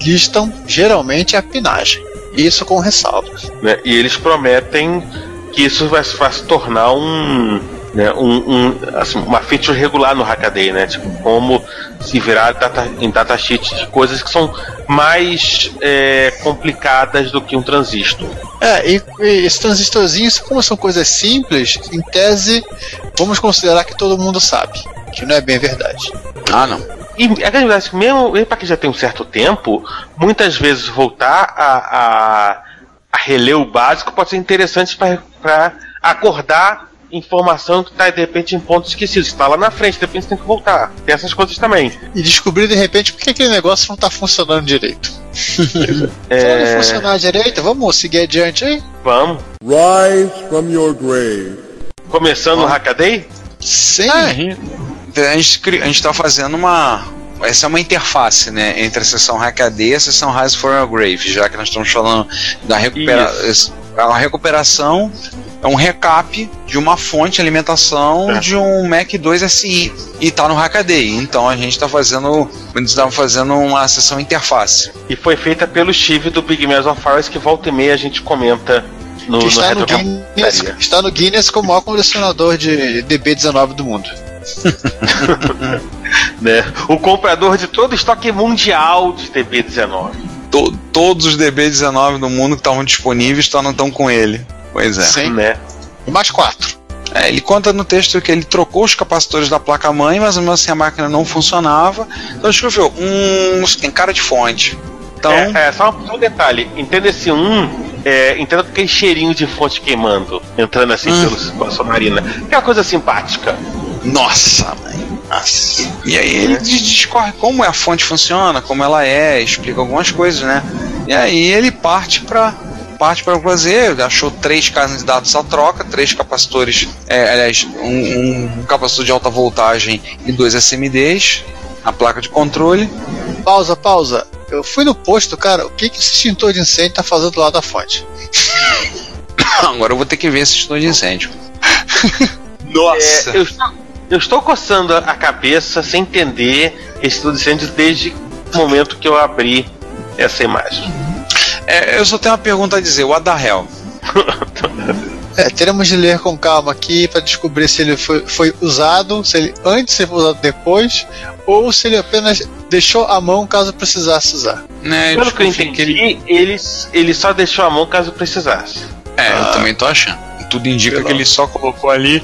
listam geralmente é a pinagem. Isso com ressalvas. Né? E eles prometem que isso vai, vai se tornar um, né, um, um, assim, uma feature regular no Hackaday, né? Tipo, como se virar data, em datasheet de coisas que são mais é, complicadas do que um transistor. É, e, e esses transistorzinhos, como são coisas simples, em tese, vamos considerar que todo mundo sabe, que não é bem verdade. Ah, não. E a grande verdade é que mesmo, mesmo para quem já tem um certo tempo, muitas vezes voltar a, a, a reler o básico pode ser interessante para acordar informação que está de repente em pontos esquecidos. Está lá na frente, de repente você tem que voltar. Tem essas coisas também. E descobrir de repente por que aquele negócio não está funcionando direito. é... Se não funcionar direito, vamos seguir adiante aí? Vamos. Rise from your grave. Começando ah. o Hackaday? Sim. Ah, a gente está fazendo uma, essa é uma interface, né, entre a sessão Hackaday e a sessão Rise for Your Grave, já que nós estamos falando da recupera a recuperação é um recap de uma fonte de alimentação é. de um Mac 2 SI e tá no Hackaday. Então a gente está fazendo, a gente tá fazendo uma sessão interface. E foi feita pelo Steve do Big Meals of Fires que volta e meia a gente comenta no, que está no, no Guinness, está no Guinness como o maior colecionador de DB19 do mundo. né? O comprador de todo o estoque mundial de DB19. To, todos os DB19 do mundo que estavam disponíveis estão com ele. Pois é. Sim. Né? Mais quatro. É, ele conta no texto que ele trocou os capacitores da placa-mãe, mas mesmo assim a máquina não funcionava. Então escreveu, hum, isso tem cara de fonte. Então, É, é, só um, só um detalhe. Entenda esse um, é, entenda aquele cheirinho de fonte queimando, entrando assim Hum. pelo, pela sua narina. Que é uma coisa simpática. nossa, mãe. Nossa. E aí ele dis- discorre como a fonte funciona, como ela é, explica algumas coisas, né? E aí ele parte para parte para fazer, achou três candidatos à troca, três capacitores, é, aliás, um, um capacitor de alta voltagem e dois SMDs, a placa de controle. Pausa, pausa. Eu fui no posto, cara. O que, que esse extintor de incêndio tá fazendo do lado da fonte? Agora eu vou ter que ver esse extintor de incêndio. É, Nossa! eu, estou, eu estou coçando a cabeça sem entender esse tudo incêndio desde o momento que eu abri essa imagem. É, eu só tenho uma pergunta a dizer, o Adahel. É, teremos de ler com calma aqui para descobrir se ele foi, foi usado, se ele antes foi usado depois, ou se ele apenas deixou a mão caso precisasse usar. Né, Pelo que eu entendi, ele... Ele, só deixou a mão caso precisasse. É, eu Ah. também tô achando. Tudo indica Sei que ele só colocou ali,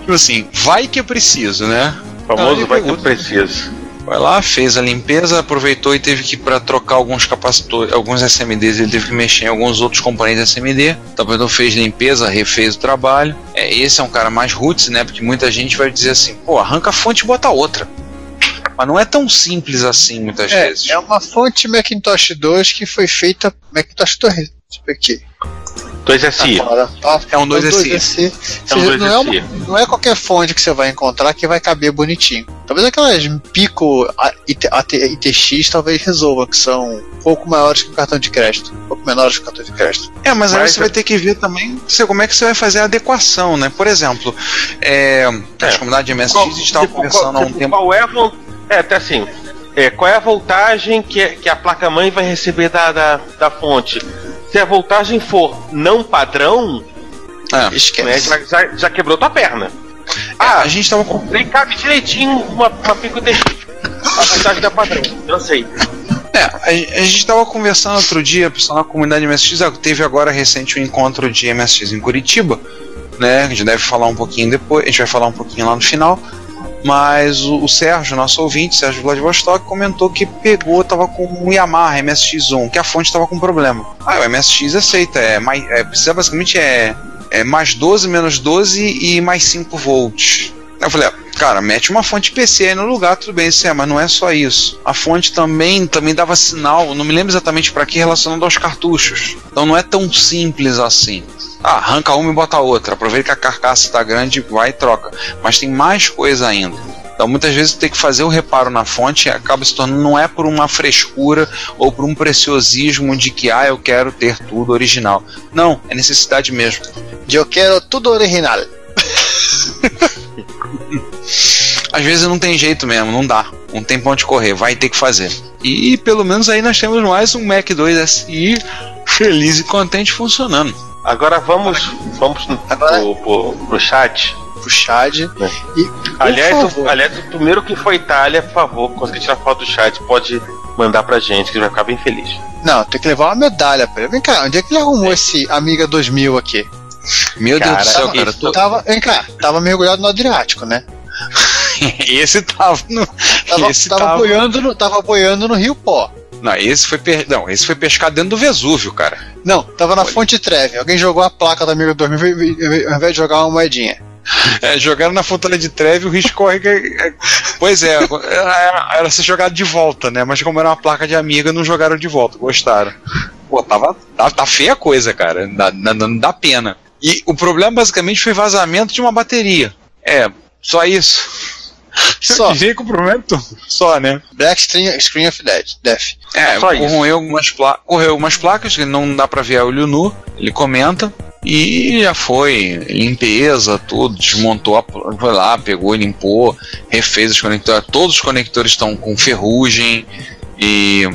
tipo assim, vai que é preciso, né? O famoso Ah, vai que ele eu preciso. Vai lá, fez a limpeza, aproveitou e teve que para trocar alguns capacitores, alguns SMDs, ele teve que mexer em alguns outros componentes SMD. Então, então fez limpeza, refez o trabalho. É, esse é um cara mais roots, né? Porque muita gente vai dizer assim, pô, arranca a fonte e bota outra. Mas não é tão simples assim, muitas É, vezes. é uma fonte Macintosh 2 que foi feita Macintosh 2. Deixa eu ver aqui. 2SI. Fora, tá? É um 2SI. 2SI. É um Ou seja, não, é uma- 2SI. não é qualquer fonte que você vai encontrar que vai caber bonitinho. Talvez aquelas Pico IT, ITX talvez resolva, que são um pouco maiores que o cartão de crédito. Um pouco menores que o cartão de crédito. É, mas aí Mas você é- vai ter que ver também você- como é que você vai fazer a adequação, né? Por exemplo, é, as comunidades de MSX a gente estava tipo, conversando há um tipo, tempo. Qual é a vol- É, até assim. É, qual é a voltagem que, que a placa-mãe vai receber da, da, da fonte? Se a voltagem for não padrão, É, né, já, já, já quebrou tua perna. ah, a gente estava com Nem cabe direitinho uma, uma pico TX. A voltagem da padrão. Eu sei. É, a, a gente estava conversando outro dia, pessoal na comunidade MSX, ah, teve agora recente um encontro de MSX em Curitiba, né? A gente deve falar um pouquinho depois, a gente vai falar um pouquinho lá no final. Mas o, o Sérgio, nosso ouvinte, Sérgio Vladivostok, comentou que pegou, tava com um Yamaha MSX1, que a fonte tava com problema. Ah, o MSX aceita, é, mais, é precisa basicamente é, é mais 12, menos 12 e mais 5 volts. Eu falei, cara, mete uma fonte PC aí no lugar, tudo bem, isso é, mas não é só isso. A fonte também, também dava sinal, não me lembro exatamente para que, relacionado aos cartuchos. Então não é tão simples assim. Ah, arranca uma e bota outra. Aproveita que a carcaça está grande, vai e troca. Mas tem mais coisa ainda. Então muitas vezes tem que fazer o reparo na fonte e acaba se tornando, não é por uma frescura ou por um preciosismo de que ah, eu quero ter tudo original. Não, é necessidade mesmo. Eu quero tudo original. Às vezes não tem jeito mesmo, não dá. Não tem pra onde correr, vai ter que fazer. E pelo menos aí nós temos mais um Mac 2 SI feliz e contente funcionando. Agora vamos, vamos Agora- pro, pro, pro chat. Pro Chad. É. E, Aliás, o, aliás, o primeiro que foi Itália, por favor, conseguir tirar foto do chat, pode mandar pra gente, que ele vai ficar bem feliz. Não, tem que levar uma medalha pra ele. Vem cá, onde é que ele arrumou esse Amiga 2000 aqui? Meu Cara, Deus do céu, isso- cara. tô- Tava, vem cá, tava mergulhado no Adriático, né? Esse tava no. Tava, esse tava, tava. boiando no, tava boiando no Rio Pó. Não, esse foi per... não, esse foi pescar dentro do Vesúvio, cara. Não, tava na Olha. fonte Treve. Alguém jogou a placa do Amiga 2000 ao invés de jogar uma moedinha. É, jogaram na Fontanha de Treve, o risco corre que. é- Pois é, era, era ser jogado de volta, né? Mas como era uma placa de amiga, não jogaram de volta, gostaram. Pô, tava, tá, tá feia a coisa, cara. Dá, dá, não dá pena. E o problema basicamente foi vazamento de uma bateria. É, só isso. Só. Que o é tudo. Só, né? Black Screen, Screen of Death. Death. É, Só isso. corroeu algumas, pla correu algumas placas que não dá pra ver a olho nu. Ele comenta. E já foi limpeza, tudo, desmontou, a, foi lá, pegou, limpou, refez os conectores. Todos os conectores estão com ferrugem e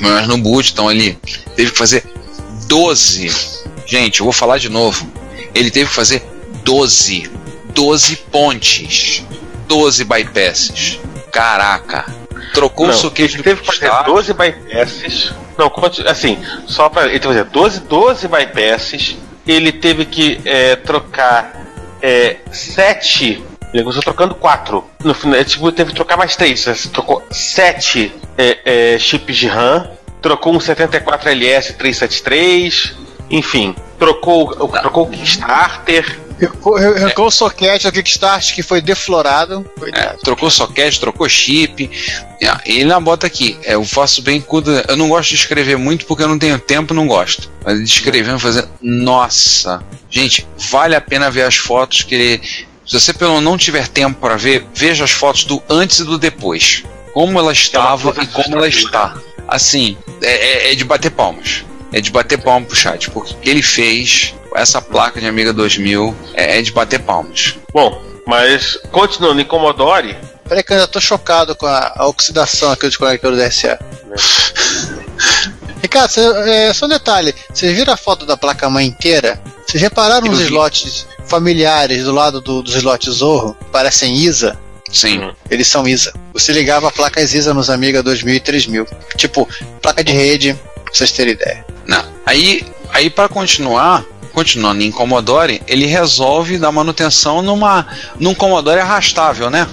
mas no boot estão ali. Teve que fazer 12. Gente, eu vou falar de novo. Ele teve que fazer 12. 12 pontes. 12 bypasses. Caraca. Trocou o Não, soquete ele do teve que fazer cristal. 12 bypasses. Não, assim, só pra. Ele teve que fazer 12, 12 bypasses, ele teve que é, trocar é, sete. Ele começou trocando quatro. No final, tipo, teve que trocar mais três. Ele trocou sete é, é, chips de RAM. Trocou um 74LS 373. Enfim, trocou, trocou o Kickstarter. Arrancou o soquete do Kickstarter que foi deflorado. É, trocou soquete, trocou chip. É, ele na bota aqui. É, eu faço bem cuida. Eu não gosto de escrever muito porque eu não tenho tempo, não gosto. Mas escrevendo, fazendo. Nossa! Gente, vale a pena ver as fotos que ele. Se você pelo não tiver tempo para ver, veja as fotos do antes e do depois. Como ela estava e como ela está. Assim, é, é, é de bater palmas é de bater palmas pro chat, porque o que ele fez essa placa de Amiga 2000 é, é de bater palmas. Bom, mas continuando em Commodore. Peraí que eu ainda tô chocado com a, a oxidação aqui dos conectores DSA. Ricardo, cê, é, só um detalhe: vocês viram a foto da placa-mãe inteira? Vocês repararam os slots familiares do lado do, dos slots Zorro? Parecem ISA? Sim. Eles são ISA. Você ligava placas ISA nos Amiga 2000 e 3000. Tipo, placa de rede, pra vocês terem ideia. Não. Aí, aí para continuar, continuando em Commodore, ele resolve dar manutenção numa num Commodore arrastável, né?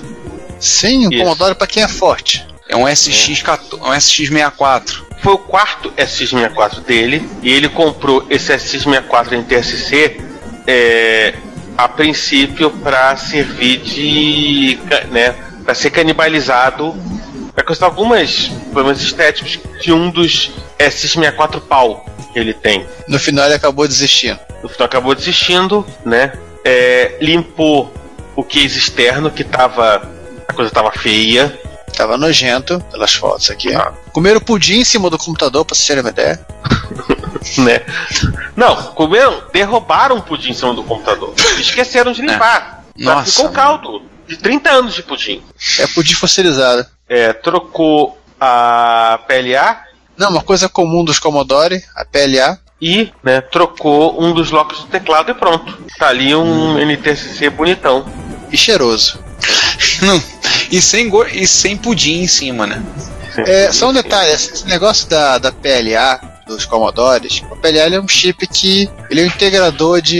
Sim, um Isso. Commodore para quem é forte. É um SX, é. um SX64. Foi o quarto SX64 dele e ele comprou esse SX64 em TSC é, a princípio para servir de, né, para ser canibalizado vai custar algumas problemas estéticos de um dos S64 pau que ele tem. No final ele acabou desistindo. No final acabou desistindo, né? É, limpou o case externo que tava. A coisa tava feia. Tava nojento pelas fotos aqui. Ah. Comeram pudim em cima do computador, pra vocês terem uma ideia. né? Não, comeram, derrubaram o pudim em cima do computador. Esqueceram de limpar. É. Nossa. Ficou caldo. De 30 anos de pudim. É pudim fossilizado. É, trocou a PLA. Não, uma coisa comum dos Commodore, a PLA. E, né, trocou um dos locks do teclado e pronto. Tá ali um hum. NTSC bonitão. E cheiroso. Não, e, sem e sem pudim em cima, né? É, só um detalhe, esse negócio da, da PLA dos Commodores, o PLA é um chip que ele é um integrador de.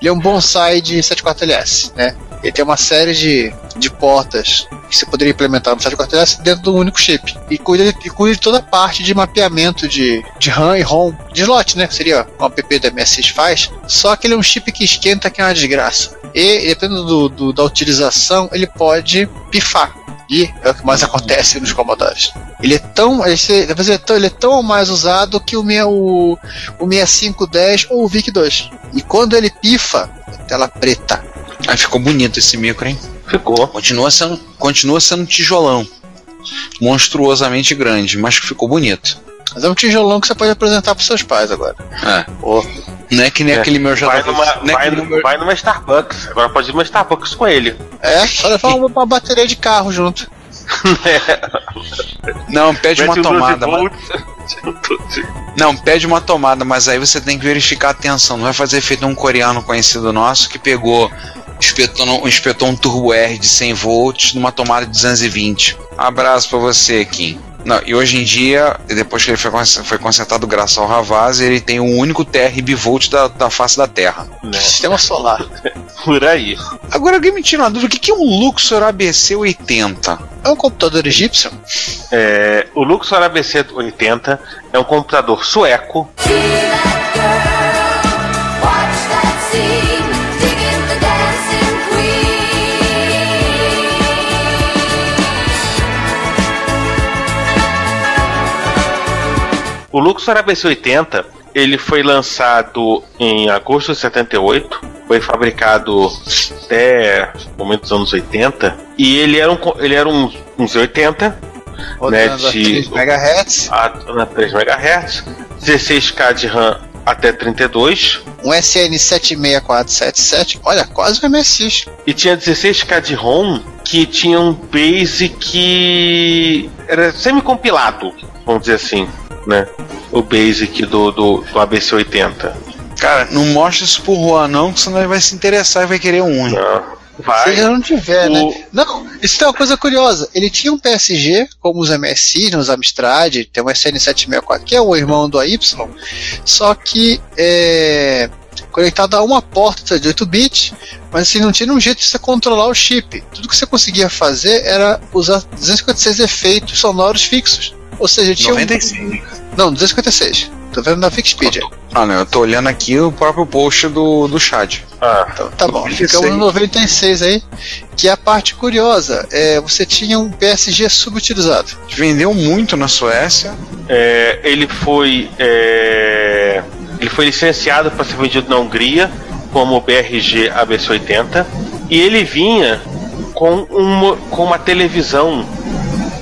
Ele é um bonsai de 74LS, né? Ele tem uma série de, de portas que você poderia implementar no 74LS dentro de um único chip. E cuida, e cuida de toda a parte de mapeamento de, de RAM e ROM, de slot, né? Seria o app da MSX faz. Só que ele é um chip que esquenta que é uma desgraça. E, dependendo do, do, da utilização, ele pode pifar. E é o que mais acontece nos Commodores. Ele é tão. Ele é tão, ele é tão mais usado que o, o, o 6510 ou o VIC-2. E quando ele pifa, tela preta. Aí ficou bonito esse micro, hein? Ficou. Continua sendo, continua sendo tijolão. Monstruosamente grande, mas ficou bonito. Mas é um tijolão que você pode apresentar para seus pais agora. É. Oh. Não é que nem é. aquele meu vai numa, é vai, meu... vai numa Starbucks. Agora pode ir numa Starbucks com ele. É, só levar uma, uma bateria de carro junto. Não, pede uma tomada. Mas... Não, pede uma tomada, mas aí você tem que verificar a tensão. Não vai fazer efeito um coreano conhecido nosso que pegou espetou, espetou um Turbo R de 100 volts numa tomada de 220. Abraço para você, Kim. Não, e hoje em dia, depois que ele foi, foi consertado graças ao Ravaz, ele tem o único TR bivolt da, da face da Terra. Né? Sistema solar. Por aí. Agora alguém me tira uma dúvida: o que é um Luxor ABC 80? É um computador egípcio? É, o Luxor ABC 80 é um computador sueco. O Luxor ABC80 ele foi lançado em agosto de 78, foi fabricado até o momento dos anos 80 e ele era um ele era um, um Z80 né, de 3 MHz, a, a 3 MHz, 16K de RAM até 32. Um SN76477, olha, quase um MSX. E tinha 16K de ROM que tinha um base que era semi-compilado, vamos dizer assim né? O basic do, do, do ABC80. Cara, não mostra isso pro Juan não, que senão ele vai se interessar e vai querer um. Não. Vai. Se ele não tiver, né? o... né? Não, isso é uma coisa curiosa. Ele tinha um PSG, como os MSI, os Amstrad, tem um SN764, que é o irmão do AY, só que é, conectado a uma porta de 8 bits, mas assim, não tinha um jeito de você controlar o chip. Tudo que você conseguia fazer era usar 256 efeitos sonoros fixos. Ou seja, tinha 95. um... Não, 256. Tô vendo na Wikipedia. Ah, não, eu tô olhando aqui o próprio post do, do Chad. Ah, Então, tá bom, ficamos no 96 aí, que é a parte curiosa. É, você tinha um PSG subutilizado. Vendeu muito na Suécia. é, ele foi. é, ele foi licenciado para ser vendido na Hungria como BRG ABC80 e ele vinha com uma, com uma televisão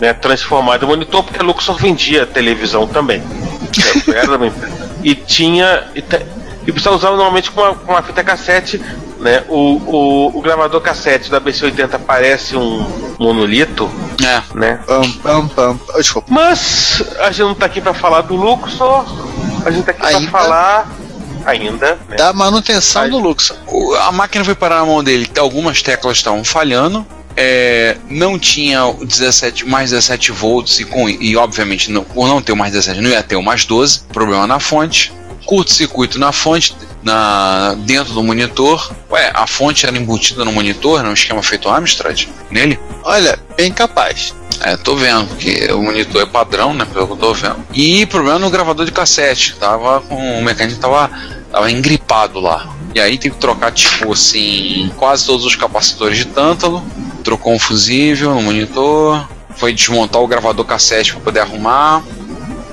né, transformada em monitor, porque a Luxor vendia televisão também. E tinha. E, te- e precisava usar normalmente com uma, com uma fita cassete. Né? O, o, o gravador cassete da BC80 parece um monolito, É. né? Pam, pam, pam. Desculpa. Mas a gente não tá aqui pra falar do Luxor, a gente tá aqui Ainda? pra falar ainda, né? Da manutenção do Luxor. O- A máquina foi parar na mão dele, algumas teclas estavam falhando. É, não tinha o 17, mais 17 volts e, com, e obviamente não, por não ter o mais 17 não ia ter o mais 12, problema na fonte, curto-circuito na fonte, na, dentro do monitor. Ué, a fonte era embutida no monitor, num esquema feito Amstrad nele. Olha, bem capaz. É, tô vendo, porque o monitor é padrão, né? Pelo que eu tô vendo. E problema no gravador de cassete. Tava com. O mecânico tava, tava engripado lá. E aí tem que trocar, tipo assim, quase todos os capacitores de tântalo. Trocou um fusível no monitor. Foi desmontar o gravador cassete para poder arrumar.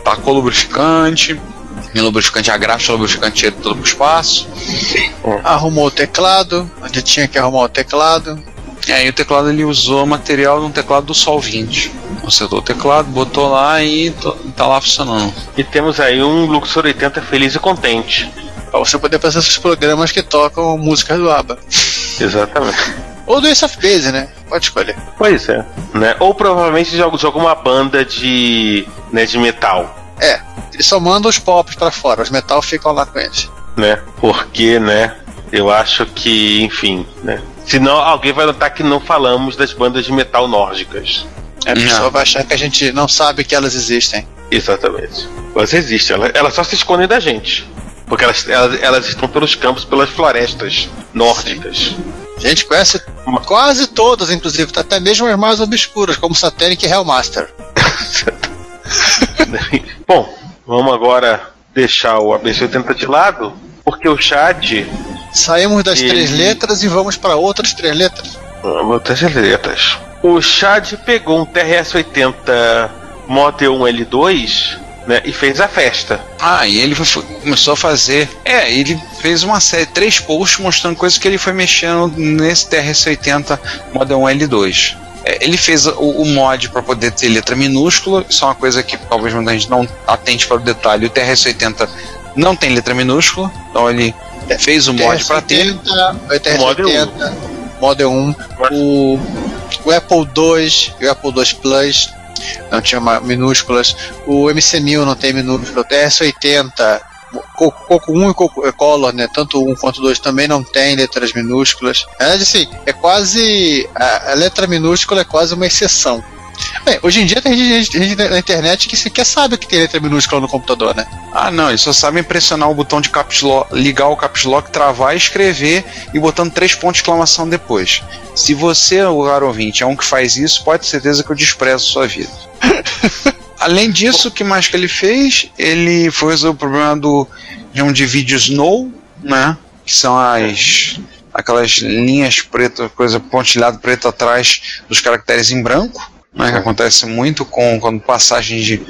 Tacou lubrificante. E o lubrificante, a graxa do lubrificante ia todo pro espaço. Arrumou o teclado, onde tinha que arrumar o teclado. E aí o teclado ele usou material de um teclado do Sol 20. Consertou o teclado, botou lá e to- tá lá funcionando. E temos aí um Luxor 80 feliz e contente. Pra você poder fazer esses programas que tocam músicas do ABBA. Exatamente. Ou do Ace of Base, né? Pode escolher. Pois é. Né? Ou provavelmente de, algu- de alguma banda de, né, de metal. É, ele só manda os pops pra fora, os metal ficam lá com eles. Né? Porque, né? Eu acho que, enfim, né? Senão alguém vai notar que não falamos das bandas de metal nórdicas. É, A Não. pessoa vai achar que a gente não sabe que elas existem. Exatamente. Elas existem, elas, elas só se escondem da gente. Porque elas, elas, elas estão pelos campos, pelas florestas nórdicas. A gente conhece quase todas, inclusive, até mesmo as mais obscuras, como Satanic e Hellmaster. Bom, vamos agora deixar o ABC80 de lado, porque o Chad. Saímos das Ele- três letras e vamos para outras três letras. Outras letras. O Chad pegou um TRS-80 Model 1L2 né, e fez a festa. Ah, e ele foi- foi- começou a fazer. É, ele fez uma série, três posts mostrando coisas que ele foi mexendo nesse TRS-80 Model 1 L2. É, ele fez o, o mod para poder ter letra minúscula, isso é uma coisa que talvez muita gente não atente para o detalhe. O TRS-80 não tem letra minúscula, então ele fez o mod para ter. o TRS-80, Model 1, o, o Apple II e o Apple II Plus não tinha minúsculas, o MC1000 não tem minúscula, o TRS-80, o Coco, Coco 1 e Coco é Color, né, tanto o 1 quanto o 2 também não tem letras minúsculas. Na assim, é quase. A, a letra minúscula é quase uma exceção. Bem, hoje em dia tem gente, gente na internet que sequer sabe que tem letra minúscula no computador, né? Ah, não, eles só sabem pressionar o botão de caps lock, ligar o caps lock, travar, escrever e botando três pontos de exclamação depois. Se você, o caro ouvinte, é um que faz isso, pode ter certeza que eu desprezo sua vida. Além disso, o que mais que ele fez? Ele foi resolver o problema do de um de vídeo snow, né? Que são as aquelas linhas pretas, coisa pontilhado preto atrás dos caracteres em branco, né? Que acontece muito com quando passagem de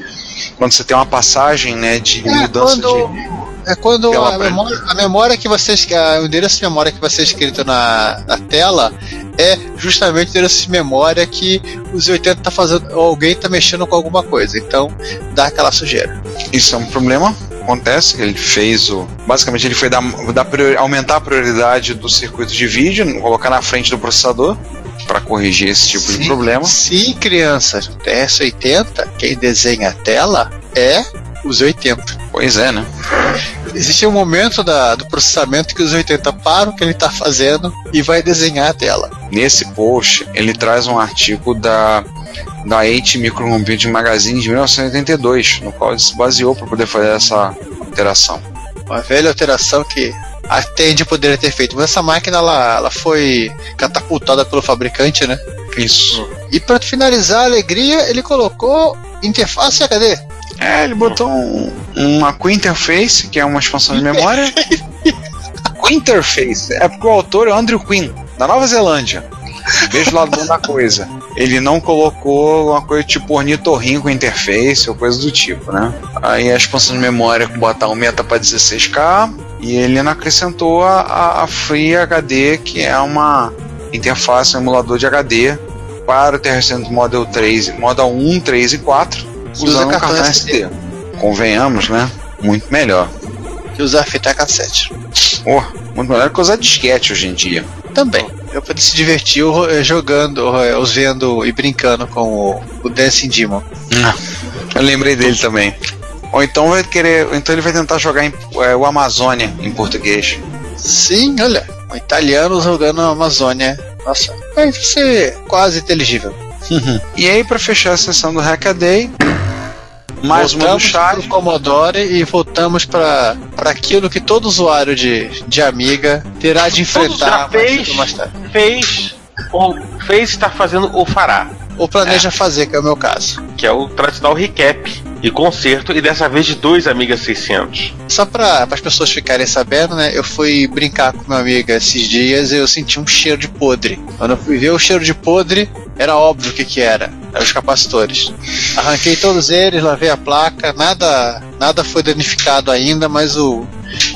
quando você tem uma passagem, né, de É, mudança quando- de É quando a memória, a memória que você a- o endereço de memória que vai ser escrito na, na tela é justamente o endereço de memória que os 80 tá fazendo, ou alguém tá mexendo com alguma coisa. Então dá aquela sujeira. Isso é um problema. Acontece que ele fez o. Basicamente, ele foi dar, dar priori- aumentar a prioridade do circuito de vídeo, colocar na frente do processador para corrigir esse tipo de Sim. problema. Sim, crianças, o TS80, quem desenha a tela é os 80. Pois é, né? Existe um momento da- do processamento que os 80 param o que ele está fazendo e vai desenhar a tela. Nesse post, ele traz um artigo da, da 8 Microcomputing Magazine de 1982, no qual ele se baseou para poder fazer essa alteração. Uma velha alteração que a Tandy poderia ter feito. Mas essa máquina ela, ela foi catapultada pelo fabricante, né? Isso. E para finalizar a alegria, ele colocou interface HD. É, ele botou um, uma Quick Interface, que é uma expansão de memória. Quick Interface, é porque o autor é o Andrew Quinn, da Nova Zelândia. Veja o lado bom da coisa. Ele não colocou uma coisa tipo ornitorrinco interface ou coisa do tipo, né? Aí a expansão de memória bota aumenta para 16K e ele não acrescentou a, a, Free HD, que é uma interface, um emulador de HD para o TR-100 Model 3, Model 1, 3 e 4, Usa usando um cartão cartão SD. Convenhamos, né? Muito melhor. Que usa fita cassete. Oh, muito melhor que usar disquete hoje em dia. Também. Eu poder se divertir eh, jogando, eh, os vendo e brincando com o, o Dancing Demon. Eu lembrei dele também. Ou então vai querer, ou então ele vai tentar jogar em, é, o Amazônia em português. Sim, olha, um italiano jogando a Amazônia. Nossa, vai ser quase inteligível. E aí para fechar a sessão do Hackaday, mais uma do voltamos chat. pro Commodore e voltamos para aquilo que todo usuário de, de Amiga terá de enfrentar mais fez, mais tarde. fez, ou fez, está fazendo ou fará. Ou planeja fazer, que é o meu caso. Que é o tradicional recap e conserto, e dessa vez de dois Amiga 600. Só para as pessoas ficarem sabendo, né? Eu fui brincar com meu amigo esses dias e eu senti um cheiro de podre. Quando eu fui ver o cheiro de podre, era óbvio o que que era. Eram os capacitores. Arranquei todos eles, lavei a placa, nada, nada foi danificado ainda, mas o,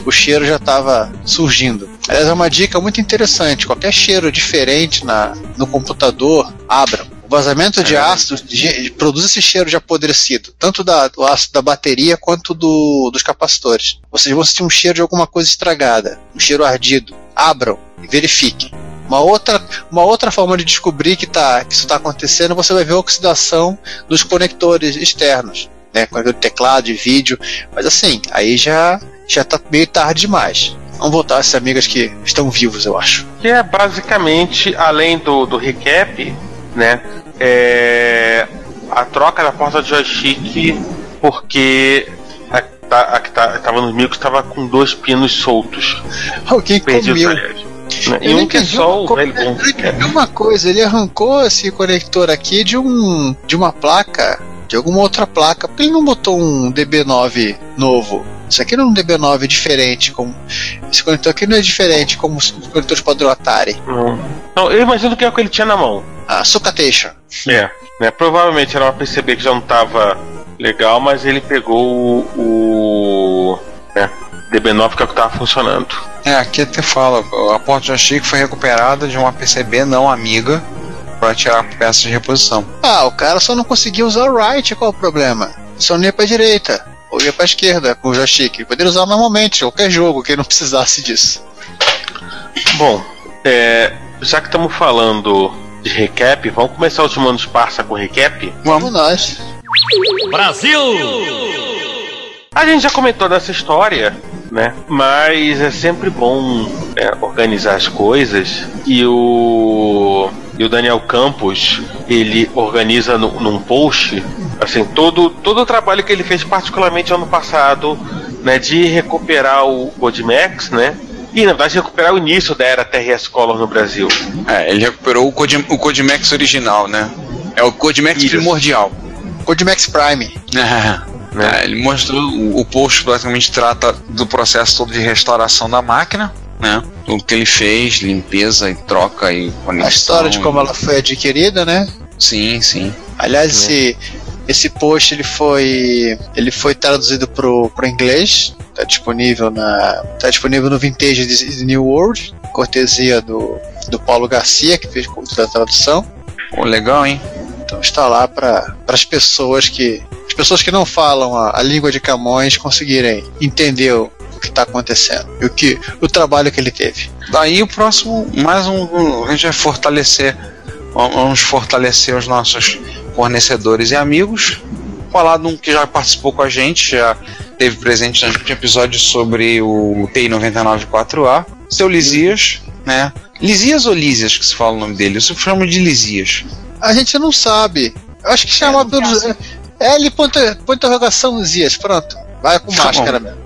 o cheiro já estava surgindo. Aliás, é uma dica muito interessante. Qualquer cheiro diferente na, no computador, abram. O vazamento de ácido de- produz esse cheiro de apodrecido, tanto da, do ácido da bateria quanto do, dos capacitores. Vocês vão sentir um cheiro de alguma coisa estragada, um cheiro ardido. Abram e verifiquem. Uma outra, uma outra forma de descobrir que, tá, que isso está acontecendo, você vai ver a oxidação dos conectores externos, né, conector de teclado, de vídeo. Mas assim, aí já já está meio tarde demais. Vamos voltar essas amigas que estão vivos, eu acho. Que é basicamente, além do, do recap, né? É, a troca da porta de joystick, porque a, tá- a que tá, tava nos micros estava com dois pinos soltos. Alguém Perdidos, comeu. aliás. Né? E um que é só uma o velho bom recap. entendi uma coisa, ele arrancou esse conector aqui de um de uma placa, de alguma outra placa. Por que ele não botou um DB9 novo? Isso aqui não é um DB9 diferente, como esse conector aqui não é diferente como os conectores padrão Atari. Não. Não, eu imagino que é o que ele tinha na mão. A Sucatation. É, né? Provavelmente era uma PCB que já não tava legal, mas ele pegou o, o né, DB9 que é o que tava funcionando. É, aqui até fala, a porta de joystick foi recuperada de uma PCB não amiga para tirar peças de reposição. Ah, o cara só não conseguia usar o right, qual o problema? Só não ia pra direita, ou ia pra esquerda com o joystick. Poderia usar normalmente, qualquer jogo que não precisasse disso. Bom, é, já que estamos falando de recap, vamos começar o Ultimando Esparsa com recap? Vamos nós. A gente já comentou dessa história, né? Mas é sempre bom é, organizar as coisas e o e o Daniel Campos ele organiza no- num post assim todo todo o trabalho que ele fez particularmente ano passado, né? De recuperar o Codimax, né? E na verdade recuperar o início da era TRS Color no Brasil. É, ele recuperou o, Code, o Codimax original, né? É o Codimax Isso. primordial. Codimax Prime. É, ele mostrou o, o post basicamente trata do processo todo de restauração da máquina, né? O que ele fez, limpeza e troca e conexão. A história de como ela foi adquirida, né? Sim, sim. Aliás, esse, esse post ele foi ele foi traduzido pro, pro inglês. Tá disponível na tá disponível no Vintage Dis- New World, cortesia do, do Paulo Garcia que fez a tradução. Pô, legal, hein? Então está lá para as pessoas que as pessoas que não falam a, a língua de Camões conseguirem entender o, que está acontecendo e o que o trabalho que ele teve. Daí o próximo, mais um, a gente vai fortalecer, vamos fortalecer os nossos fornecedores e amigos. Falar de um que já participou com a gente, já teve presente no episódio sobre o TI-99-4A, seu Lisias, né? Lisias ou Lísias que se fala o nome dele? Eu sempre chamo de Lisias. A gente não sabe. Eu acho que chama pelos é, L ponto, ponto interrogação Zias, pronto. Vai com Tá máscara bom. mesmo.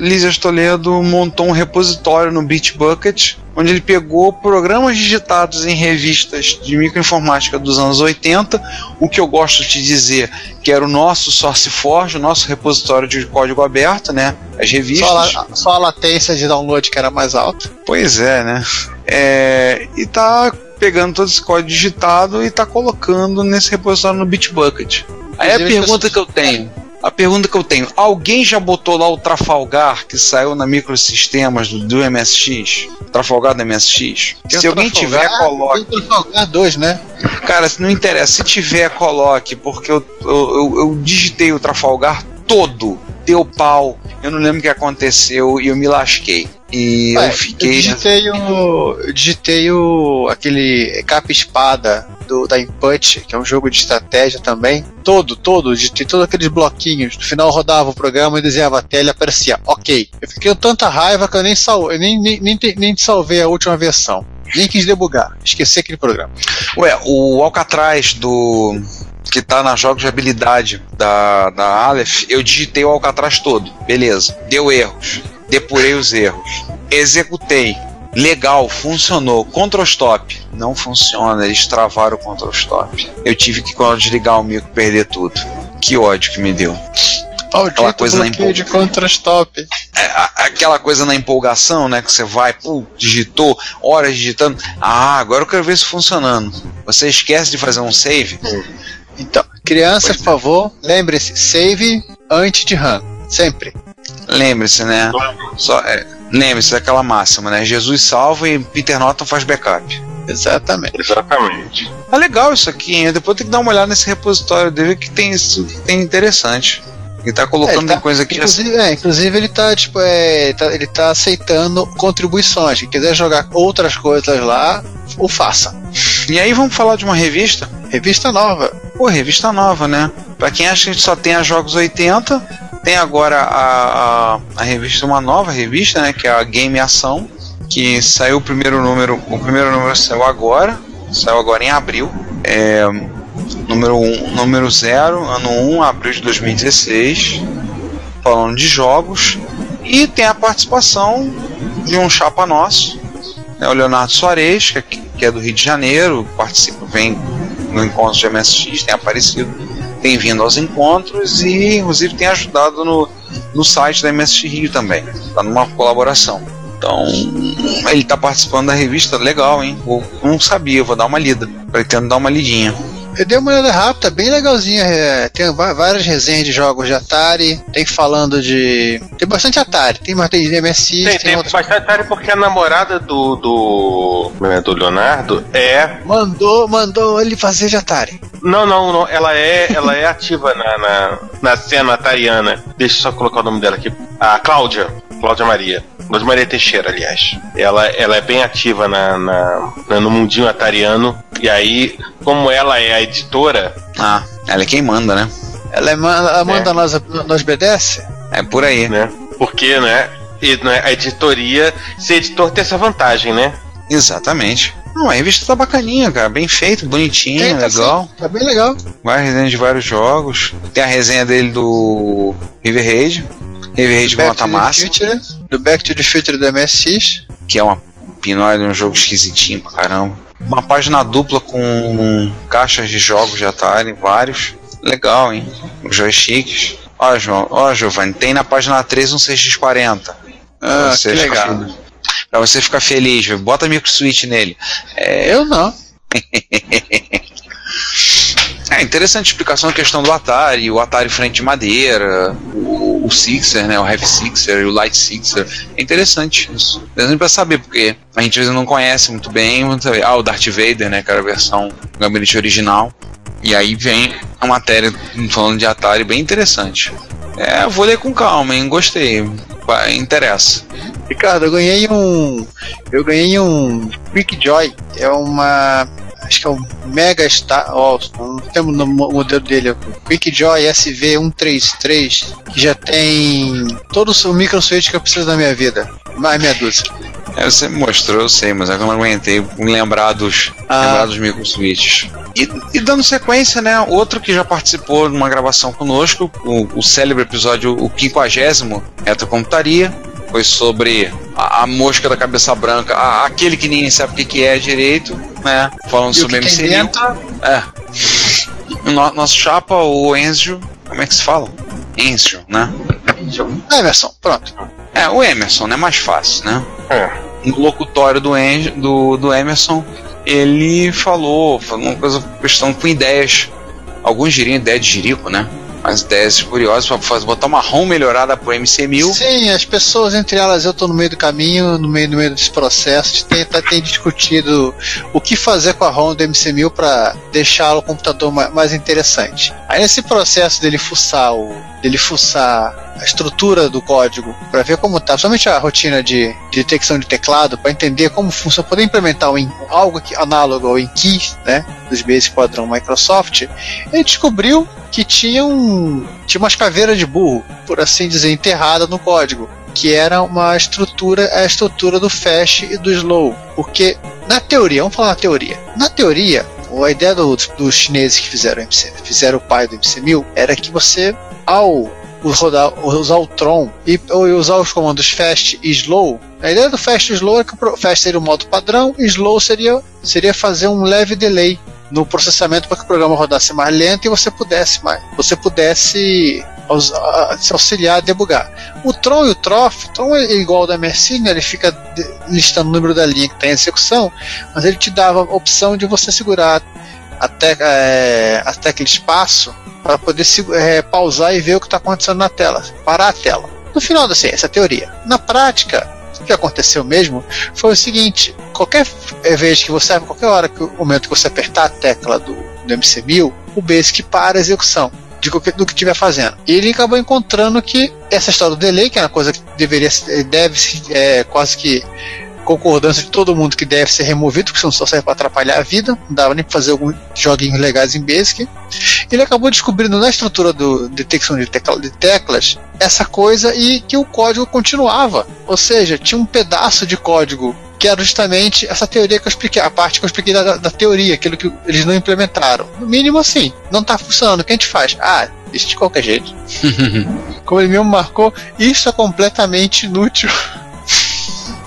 Lísias Toledo, montou um repositório no Bitbucket, onde ele pegou programas digitados em revistas de microinformática dos anos 80, o que eu gosto de dizer que era o nosso SourceForge, o nosso repositório de código aberto, né? As revistas. Só a, só a latência de download que era mais alta. Pois é, né? É, e tá pegando todo esse código digitado e tá colocando nesse repositório no Bitbucket. Aí a Inclusive, pergunta que eu tenho, a pergunta que eu tenho, alguém já botou lá o Trafalgar que saiu na microsistemas do, do MSX? Trafalgar do MSX? Tem se alguém Trafalgar, tiver, coloque. Tem o Trafalgar 2, né? Cara, se não interessa, se tiver, coloque, porque eu, eu, eu, eu digitei o Trafalgar todo, deu pau, eu não lembro o que aconteceu e eu me lasquei. E Ué, eu fiquei. Eu digitei o. Eu digitei o. aquele capa espada do, da Input, que é um jogo de estratégia também. Todo, todo, digitei todos aqueles bloquinhos. No final eu rodava o programa e desenhava a tela e aparecia, ok. Eu fiquei com tanta raiva que eu nem, sal, eu nem, nem, nem, te- nem salvei a última versão. Nem quis debugar. Esqueci aquele programa. Ué, o Alcatraz do. que tá na jogos de habilidade da, da Aleph, eu digitei o Alcatraz todo. Beleza. Deu erros. Depurei os erros. Executei. Legal, funcionou. Ctrl Stop. Não funciona, eles travaram o Ctrl Stop. Eu tive que, quando desligar o micro, perder tudo. Que ódio que me deu. Maldito coisa na bloqueio de contra-stop. É, aquela coisa na empolgação, né? Que você vai, pô, digitou, horas digitando. Ah, agora eu quero ver isso funcionando. Você esquece de fazer um save. Então, crianças, Pois por favor, lembre-se, save antes de RAM. Sempre. Lembre-se, né? Só, é, lembre-se daquela máxima, né? Jesus salva e Peter Norton faz backup. Exatamente. Exatamente. Ah, legal isso aqui, hein? Depois tem que dar uma olhada nesse repositório dele que tem isso que tem interessante. Ele tá colocando É, tá- coisa aqui. Inclusive, é, inclusive ele tá, tipo, é, tá- ele tá aceitando contribuições. Quem quiser jogar outras coisas lá, o faça. E aí vamos falar de uma revista? Revista nova. Pô, revista nova, né? Pra quem acha que a gente só tem a Jogos 80, tem agora a, a, a revista, uma nova revista, né? Que é a Game Ação, que saiu o primeiro número, o primeiro número saiu agora, saiu agora em abril. É, número 1, um, número 0, ano 1, abril de 2016, falando de jogos. E tem a participação de um chapa nosso, né, o Leonardo Soares, que é, que é do Rio de Janeiro, participa, vem no encontro de MSX, tem aparecido, tem vindo aos encontros e inclusive tem ajudado no, no site da MSX Rio também, tá numa colaboração. Então, ele tá participando da revista, legal, hein? Eu não sabia, vou dar uma lida, pretendo dar uma lidinha. Eu dei uma olhada rápida, bem legalzinha. é, tem várias resenhas de jogos de Atari. Tem falando de. Tem bastante Atari. Tem, mas tem MSX, Tem, tem, tem outros. bastante Atari porque a namorada do, do, né, do Leonardo é. Mandou, mandou ele fazer de Atari. Não, não, não. Ela é, ela é ativa na, na, na cena atariana. Deixa eu só colocar o nome dela aqui. A Cláudia. Cláudia Maria. Cláudia Maria Teixeira, aliás. Ela, ela é bem ativa na, na- no mundinho atariano. E aí, como ela é a editora, Ah, ela é quem manda, né? Ela, é, ela manda É. nós, nós obedece? É por aí. né? Porque, né? e, né, a editoria, ser editor tem essa vantagem, né? Exatamente. Não, a revista tá bacaninha, cara. Bem feito, bonitinha, Tem, tá legal. sim, Tá bem legal. Várias resenhas de vários jogos. Tem a resenha dele do River Raid. To the máxima. Future, do Back to the Future do MSX. que é uma pinóide, um jogo esquisitinho pra caramba. Uma página dupla com caixas de jogos de Atari, vários. Legal, hein? Os joysticks. Ó, João, ó, Giovanni, tem na página 3 um CX40. Ah, que legal. feliz. Pra você ficar feliz, bota micro switch nele. É, Eu não. é interessante a explicação da questão do Atari, o Atari frente de madeira, o, o Sixer, né, o Heavy Sixer e o Light Sixer. É interessante isso. Interessante pra saber, porque a gente às vezes não conhece muito bem. Ah, o Darth Vader, né, que era a versão gabinete original. E aí vem a matéria falando de Atari bem interessante. É, vou ler com calma, hein? Gostei. Interessa. Ricardo, eu ganhei um. Eu ganhei um Quick Joy. É uma. Acho que é um Mega Star. Ó, não temos o modelo dele. é o Quick Joy SV133. Que já tem todos os micro switch que eu preciso na minha vida. Mais meia dúzia. É, você me mostrou, eu sei, mas é que eu não aguentei lembrar dos, Ah. lembrar dos microswitches. E, e dando sequência, né? Outro que já participou de uma gravação conosco, o, o célebre episódio, o 50 Retrocomputaria, foi sobre a, mosca da cabeça branca, a- aquele que ninguém sabe o que, que é direito, né? Falando E o sobre MC inventa? É. No- nosso chapa, o Enzo, como é que se fala? Enzo, né? Emerson, pronto. É, o Emerson, né? Mais fácil, né? É. no locutório do, Eng- do, do Emerson, ele falou, falou uma coisa, questão com ideias, alguns diriam ideia de jirico, né? Mas ideias curiosas para fazer, botar uma ROM melhorada pro MC1000. Sim, as pessoas, entre elas, eu estou no meio do caminho, no meio, no meio desse processo, tem, tá, tem discutido o que fazer com a ROM do MC1000 para deixar o computador ma- mais interessante. Aí nesse processo dele fuçar o, dele fuçar a estrutura do código para ver como tá, somente a rotina de, de detecção de teclado para entender como funciona, poder implementar um, algo que, análogo ao InKey, né, dos Basic padrão Microsoft, ele descobriu que tinha um tinha umas caveiras de burro, por assim dizer, enterrada no código, que era uma estrutura, a estrutura do fast e do slow, porque na teoria, vamos falar na teoria, na teoria a ideia do- dos chineses que fizeram o MC, fizeram o pai do MC1000 era que você ao rodar, usar o Tron e usar os comandos fast e slow. A ideia do fast e slow é que o fast seria o modo padrão e slow seria, seria fazer um leve delay no processamento para que o programa rodasse mais lento e você pudesse mais, você pudesse a- se auxiliar a debugar. O Tron e o Trof, Tron é igual ao da Mercy, né? ele fica listando o número da linha que está em execução, mas ele te dava a opção de você segurar até, é, até aquele espaço para poder se- é, pausar e ver o que está acontecendo na tela, parar a tela. No final da ciência, a teoria. Na prática, o que aconteceu mesmo foi o seguinte: qualquer vez que você, qualquer hora que o momento que você apertar a tecla do, do MC1000, o Basic para a execução de qualquer, do que estiver fazendo. E ele acabou encontrando que essa história do delay, que é uma coisa que deveria, deve é, quase que concordância de todo mundo que deve ser removido, porque senão só serve para atrapalhar a vida, não dava nem para fazer alguns joguinhos legais em Basic. Ele acabou descobrindo na estrutura do detecção de, tecla- de teclas essa coisa e que o código continuava. Ou seja, tinha um pedaço de código que era justamente essa teoria que eu expliquei, a parte que eu expliquei da, da teoria, aquilo que eles não implementaram. No mínimo assim, não está funcionando, o que a gente faz? Ah, isso de qualquer jeito. Como ele mesmo marcou, isso é completamente inútil.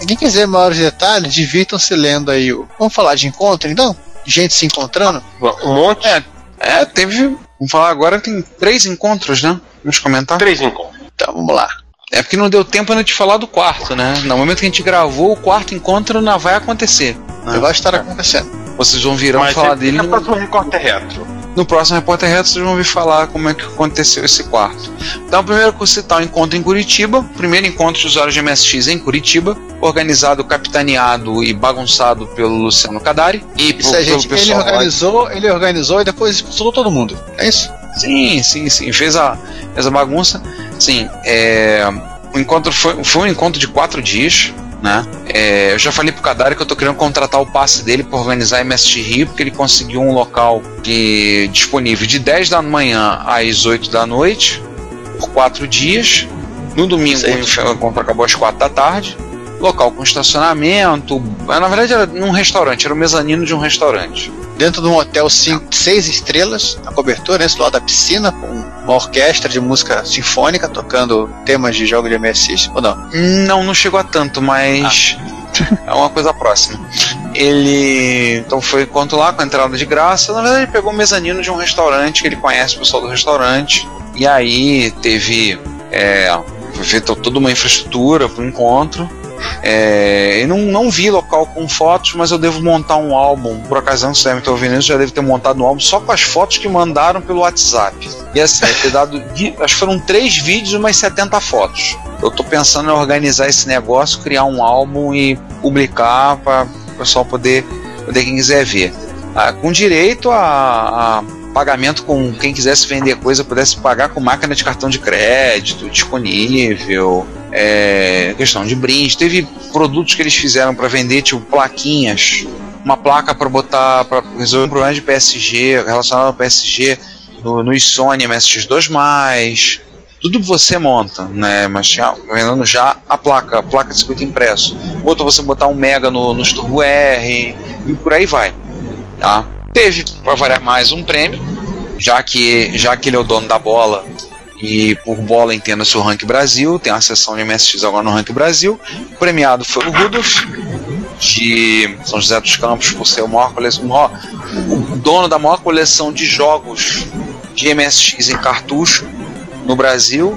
Quem quiser maiores detalhes, divirtam-se lendo aí o. Vamos falar de encontro então? Gente se encontrando? Um monte. É, é, teve. Vamos falar agora, tem três encontros, né? Vamos comentar? Três encontros. Então vamos lá. É porque não deu tempo ainda de falar do quarto, né? No momento que a gente gravou, o quarto encontro não vai acontecer. né? Vai estar acontecendo. Vocês vão virão Mas falar é- dele é no, próximo recorte retro. No próximo Repórter Reto, vocês vão ouvir falar como é que aconteceu esse quarto. Então, primeiro eu citar o encontro em Curitiba, primeiro encontro de usuários de MSX em Curitiba, organizado, capitaneado e bagunçado pelo Luciano Cadari e Isso é, gente, ele lá organizou, ele organizou e depois expulsou todo mundo. É isso? Sim, sim, sim. Fez a, fez a bagunça. Sim, é, o encontro foi, foi um encontro de quatro dias. Né? É, eu já falei pro Kadari que eu tô querendo contratar o passe dele para organizar a MST Rio, porque ele conseguiu um local que disponível de 10 da manhã às 8 da noite, por quatro dias. No domingo o encontro acabou às 4 da tarde. Local com estacionamento. Na verdade era num restaurante, era o mezanino de um restaurante. Dentro de um hotel cinco, seis estrelas, na cobertura, nesse lado da piscina, com uma orquestra de música sinfônica tocando temas de jogo de MSX, ou não? Não, não chegou a tanto, mas é uma coisa próxima. Ele então foi encontro lá com a entrada de graça. Na verdade, ele pegou o mezanino de um restaurante que ele conhece o pessoal do restaurante. E aí teve. É, feita toda uma infraestrutura para o encontro. É, eu não, não vi local com fotos, mas eu devo montar um álbum. Por ocasião, se você está ouvindo isso, já deve ter montado um álbum só com as fotos que mandaram pelo WhatsApp. E assim, vai ter dado. Acho que foram três vídeos e umas 70 fotos. Eu tô pensando em organizar esse negócio, criar um álbum e publicar para o pessoal poder, poder quem quiser ver. Ah, com direito a, a pagamento com quem quisesse vender coisa pudesse pagar com máquina de cartão de crédito disponível. É, questão de brinde. Teve produtos que eles fizeram para vender, tipo plaquinhas, uma placa para botar para resolver um problema de PSG relacionado ao PSG no, no Sony MSX2+. tudo você monta, né? Mas tinha vendendo já a placa, a placa de circuito impresso. Outro você botar um Mega no, Turbo R e por aí vai. Tá? Teve, para variar mais, um prêmio, já que, já que ele é o dono da bola e por bola entenda-se o Rank Brasil, tem uma sessão de MSX agora no Rank Brasil. O premiado foi o Rudolf, de São José dos Campos, por ser o maior coleção, o dono da maior coleção de jogos de MSX em cartucho no Brasil.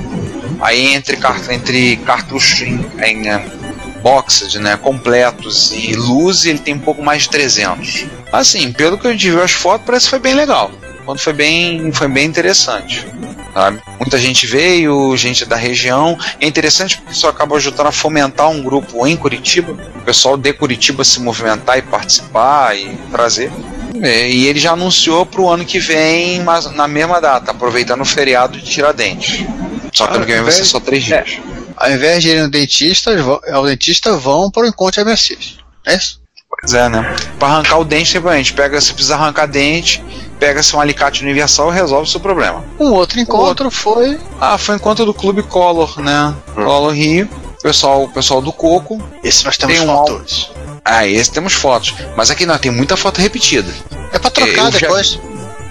Aí entre, entre cartuchos em, em boxes né, completos e luz, ele tem um pouco mais de 300. Assim, pelo que a gente viu as fotos, parece que foi bem legal. Quando foi bem, foi bem interessante. Sabe? Muita gente veio, gente da região. É interessante porque isso acaba ajudando a fomentar um grupo em Curitiba, o pessoal de Curitiba se movimentar e participar e trazer. É, e ele já anunciou para o ano que vem, mas na mesma data, aproveitando o feriado de Tiradentes. Só que ano que vem vai ser só três dias. É. Ao invés de irem no dentista, ao dentista vão para o encontro MSX. É isso? Pois é, né? Para arrancar o dente, simplesmente pega, se precisar arrancar dente, pega-se um alicate universal e resolve o seu problema. Um outro encontro outro. foi. Ah, foi o encontro do Clube Color, né? Hum. Color Rio. Pessoal, pessoal do Coco. Esse nós temos tem fotos. Um... Ah, esse temos fotos. Mas aqui não, tem muita foto repetida. É pra trocar é, depois. Já...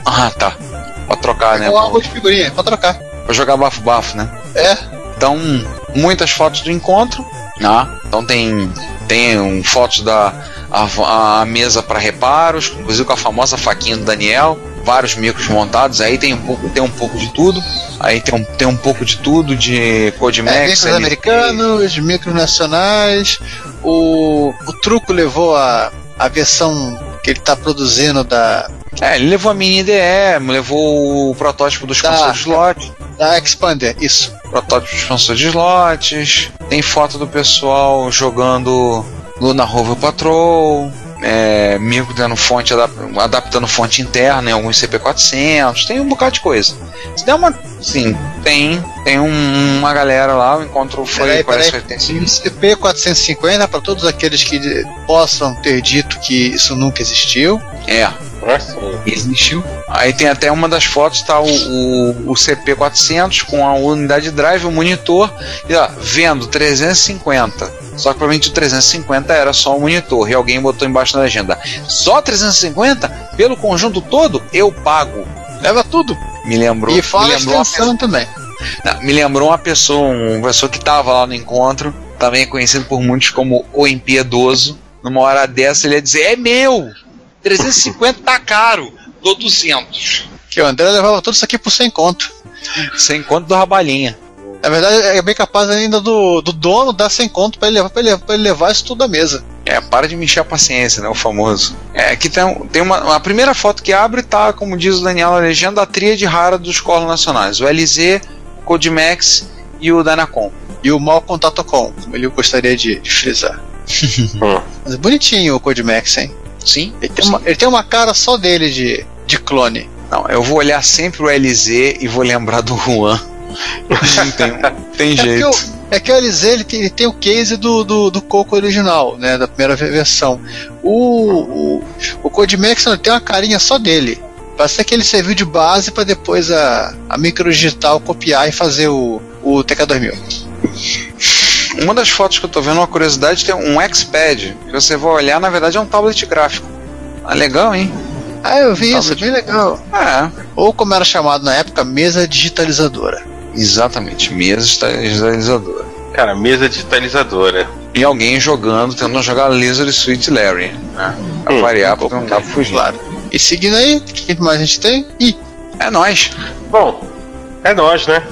Ah, tá. Pra trocar, é né? Um álbum de figurinha, é pra trocar. Pra jogar bafo-bafo, né? É. Então, muitas fotos do encontro. Ah, então tem, tem um, fotos da a, a mesa para reparos, inclusive com a famosa faquinha do Daniel, vários micros montados, aí tem um pouco, tem um pouco de tudo. Aí tem um, tem um pouco de tudo, de Codimax. É, micros americanos, micros nacionais. O, o truco levou a, a versão que ele está produzindo da. É, ele levou a mini IDE, levou o protótipo dos da, de slot. Da Expander, isso. Protótipo dos de slots. Tem foto do pessoal jogando Luna Rover Patrol, é, dando fonte, adaptando fonte interna em alguns CP400, tem um bocado de coisa. Se der uma. Sim, tem. Tem um, uma galera lá, o encontro foi. Peraí, parece peraí. CP450 para todos aqueles que possam ter dito que isso nunca existiu. É. Existiu. Aí tem até uma das fotos, tá o, o, o CP400 com a unidade de drive, o monitor, e ó, vendo 350. Só que provavelmente o 350 era só um monitor e alguém botou embaixo na legenda. Só 350? Pelo conjunto todo, eu pago. Leva tudo. Me lembrou. E fala me lembrou extensão também. Não, me lembrou uma pessoa, uma pessoa que estava lá no encontro, também conhecido por muitos como o impiedoso. Numa hora dessa ele ia dizer: É meu! 350 tá caro, dou 200. Que o André levava tudo isso aqui por 100 conto. 100 conto do Rabalinha. Na verdade, é bem capaz ainda do, do dono dar 100 conto pra ele, levar, pra, ele, pra ele levar isso tudo da mesa. É, para de me encher a paciência, né? O famoso. É, aqui tem, tem uma. A primeira foto que abre tá, como diz o Daniel, a legenda, a tríade rara dos colos nacionais: o LZ, o Codimax e o Dynacom. E o Mal Contato Com, como ele gostaria de, de frisar. Mas é bonitinho o Codimax, hein? Sim. Ele tem, uma, ele tem uma cara só dele de, de clone. Não, eu vou olhar sempre o LZ e vou lembrar do Juan. Não tem, tem é jeito. é que o LZ ele tem, ele tem o case do, do, do Coco original, né? Da primeira versão. O, o, o Codimax não tem uma carinha só dele. Parece que ele serviu de base para depois a, a microdigital copiar e fazer o, o TK2000. Uma das fotos que eu tô vendo, uma curiosidade, tem um X-Pad. Que você vai olhar, na verdade é um tablet gráfico. Ah, legal, hein? Ah, eu vi tablet. isso, bem legal. É. Ou como era chamado na época, mesa digitalizadora. Exatamente, mesa digitalizadora. Cara, mesa digitalizadora. E alguém jogando, tentando jogar Lizard Sweet Larry. Né? Pra hum, variar, porque não dá pra fugir. Claro. E seguindo aí, o que mais a gente tem? Ih. É nós. Bom, é nós, né?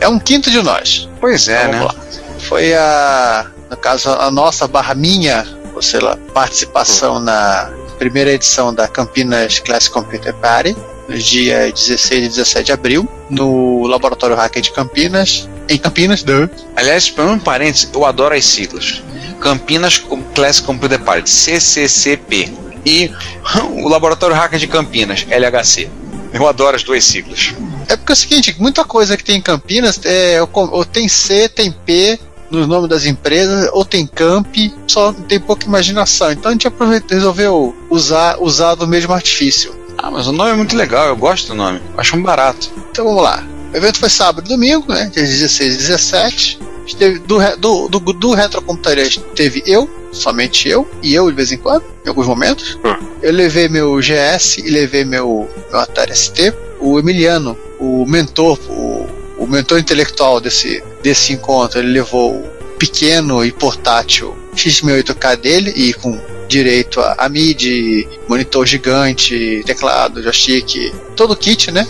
É um quinto de nós. Pois é, então, né? Lá. Foi a. No caso, a nossa barra minha, ou sei lá, participação hum. na primeira edição da Campinas Classic Computer Party nos dias 16 e 17 de abril, no Laboratório Hacker de Campinas, em Campinas, duh. Aliás, para um parênteses, eu adoro as siglas. Campinas Classic Computer Party, CCCP. E o Laboratório Hacker de Campinas, LHC. Eu adoro as duas siglas. É porque é o seguinte, muita coisa que tem em Campinas, é, ou tem C, tem P, no nome das empresas, ou tem camp, só tem pouca imaginação. Então a gente resolveu usar, usar do mesmo artifício. Ah, mas o nome é muito legal, eu gosto do nome. Acho um barato. Então vamos lá. O evento foi sábado e domingo, né? Dia 16 e 17. Esteve, do, do, do, do retrocomputaria teve eu, somente eu, e eu de vez em quando, em alguns momentos. Hum. Eu levei meu GS e levei meu, meu Atari ST. O Emiliano, o mentor, o, o mentor intelectual desse, desse encontro, ele levou o pequeno e portátil X68K dele e com direito a, a MIDI, monitor gigante, teclado, joystick, todo o kit, né?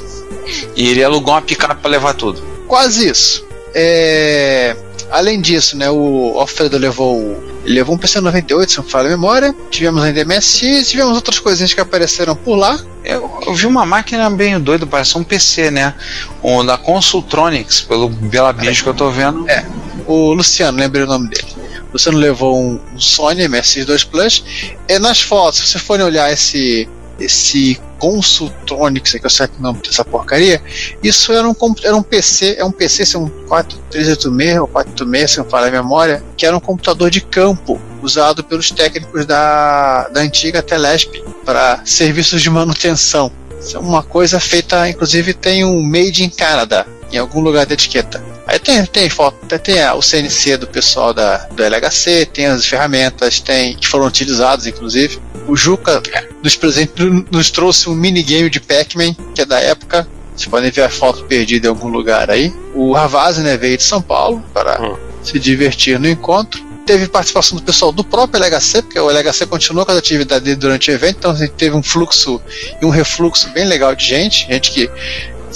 E ele alugou uma picape pra levar tudo. Quase isso. É, Além disso, né, o Alfredo levou levou um PC 98, se não falha a memória. Tivemos ainda MSX, tivemos outras coisinhas que apareceram por lá. Eu, eu vi uma máquina bem doida, parece um PC, né? O da Consultronics, pelo, pela bicho que eu tô vendo. É. O Luciano, lembrei o nome dele. O Luciano levou um, um Sony MSX2 Plus. E nas fotos, se vocês forem olhar esse esse Consultronics, que eu sei que o nome dessa porcaria, isso era um, era um PC, é um PC, se é um 4386 ou 486, se não falar a memória, que era um computador de campo usado pelos técnicos da, da antiga Telesp para serviços de manutenção. Isso é uma coisa feita, inclusive tem um Made in Canada em algum lugar da etiqueta. Aí tem, tem foto, tem, tem o CNC do pessoal da, do LHC, tem as ferramentas, tem que foram utilizadas, inclusive. O Juca nos, presente, nos trouxe um minigame de Pac-Man, que é da época. Vocês podem ver a foto perdida em algum lugar aí. O Ravazzi né, veio de São Paulo para Hum. se divertir no encontro. Teve participação do pessoal do próprio LHC, porque o LHC continuou com as atividades dele durante o evento, então a gente teve um fluxo e um refluxo bem legal de gente, gente que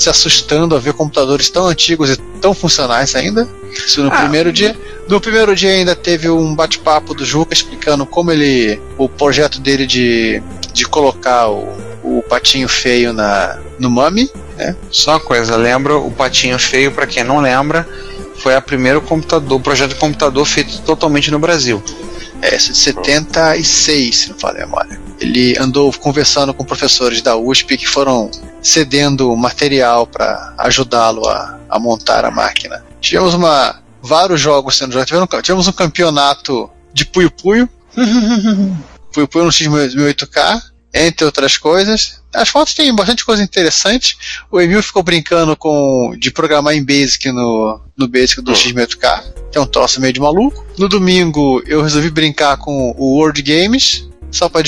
se assustando a ver computadores tão antigos e tão funcionais ainda. Isso no Ah. primeiro dia. No primeiro dia ainda teve um bate-papo do Juca explicando como ele. o projeto dele de, de colocar o, o patinho feio na, no Mami. Só uma coisa, lembra o patinho feio, pra quem não lembra, foi a primeiro computador, projeto de computador feito totalmente no Brasil. É, esse de 76, se não falha a memória. Ele andou conversando com professores da USP que foram cedendo material para ajudá-lo a, a montar a máquina. Tivemos uma, vários jogos sendo jogados. Tivemos, um campeonato de Puyo Puyo. Puyo Puyo no X1008K, entre outras coisas. As fotos têm bastante coisa interessante. O Emil ficou brincando com de programar em Basic no, no Basic do X1008K, que é um troço meio de maluco. No domingo eu resolvi brincar com o World Games, só para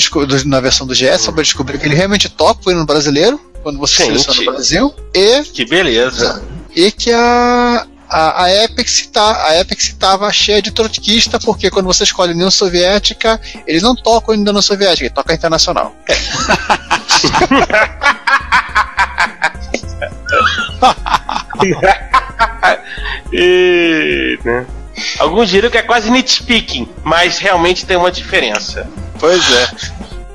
na versão do GS, só para descobrir que ele realmente toca o hino brasileiro, quando você Gente. seleciona o Brasil. E Que beleza. e que a, a, a Epic tá, estava cheia de trotskista, porque quando você escolhe a União Soviética, eles não tocam a União Soviética, toca a Internacional. E, né? Alguns diriam que é quase nitpicking, mas realmente tem uma diferença. Pois é.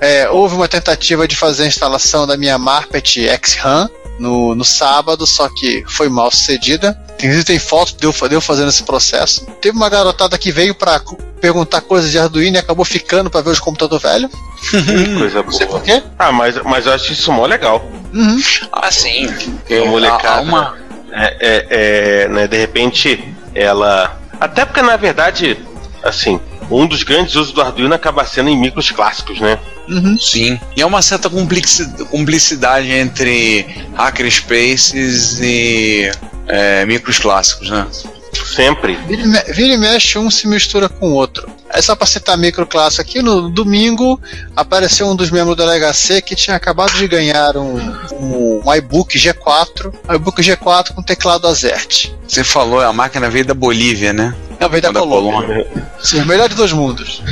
É, houve uma tentativa de fazer a instalação da minha Marpet X-RAM no, no sábado, só que foi mal sucedida. Inclusive tem foto de eu, de eu fazendo esse processo. Teve uma garotada que veio para perguntar coisas de Arduino e acabou ficando para ver os computador velho. Coisa Não sei boa. por quê. Ah, mas, mas eu acho isso mó legal. Uhum. Ah, sim. A molecada. Uma, É, é, é, né, de repente, ela. Até porque, na verdade, assim, um dos grandes usos do Arduino acaba sendo em micros clássicos, né? Uhum. Sim. E há uma certa cumplicidade entre hackerspaces e é, micros clássicos, né? Sempre. Vira e, me- vira e mexe, um se mistura com o outro. É só para citar microclasse aqui, no domingo apareceu um dos membros do LHC que tinha acabado de ganhar um, um, um iBook G4, um iBook G4 com teclado Azert. Você falou, a máquina veio da Bolívia, né? Não, veio da da Colômbia. Colômbia. Sim, o melhor de dois mundos.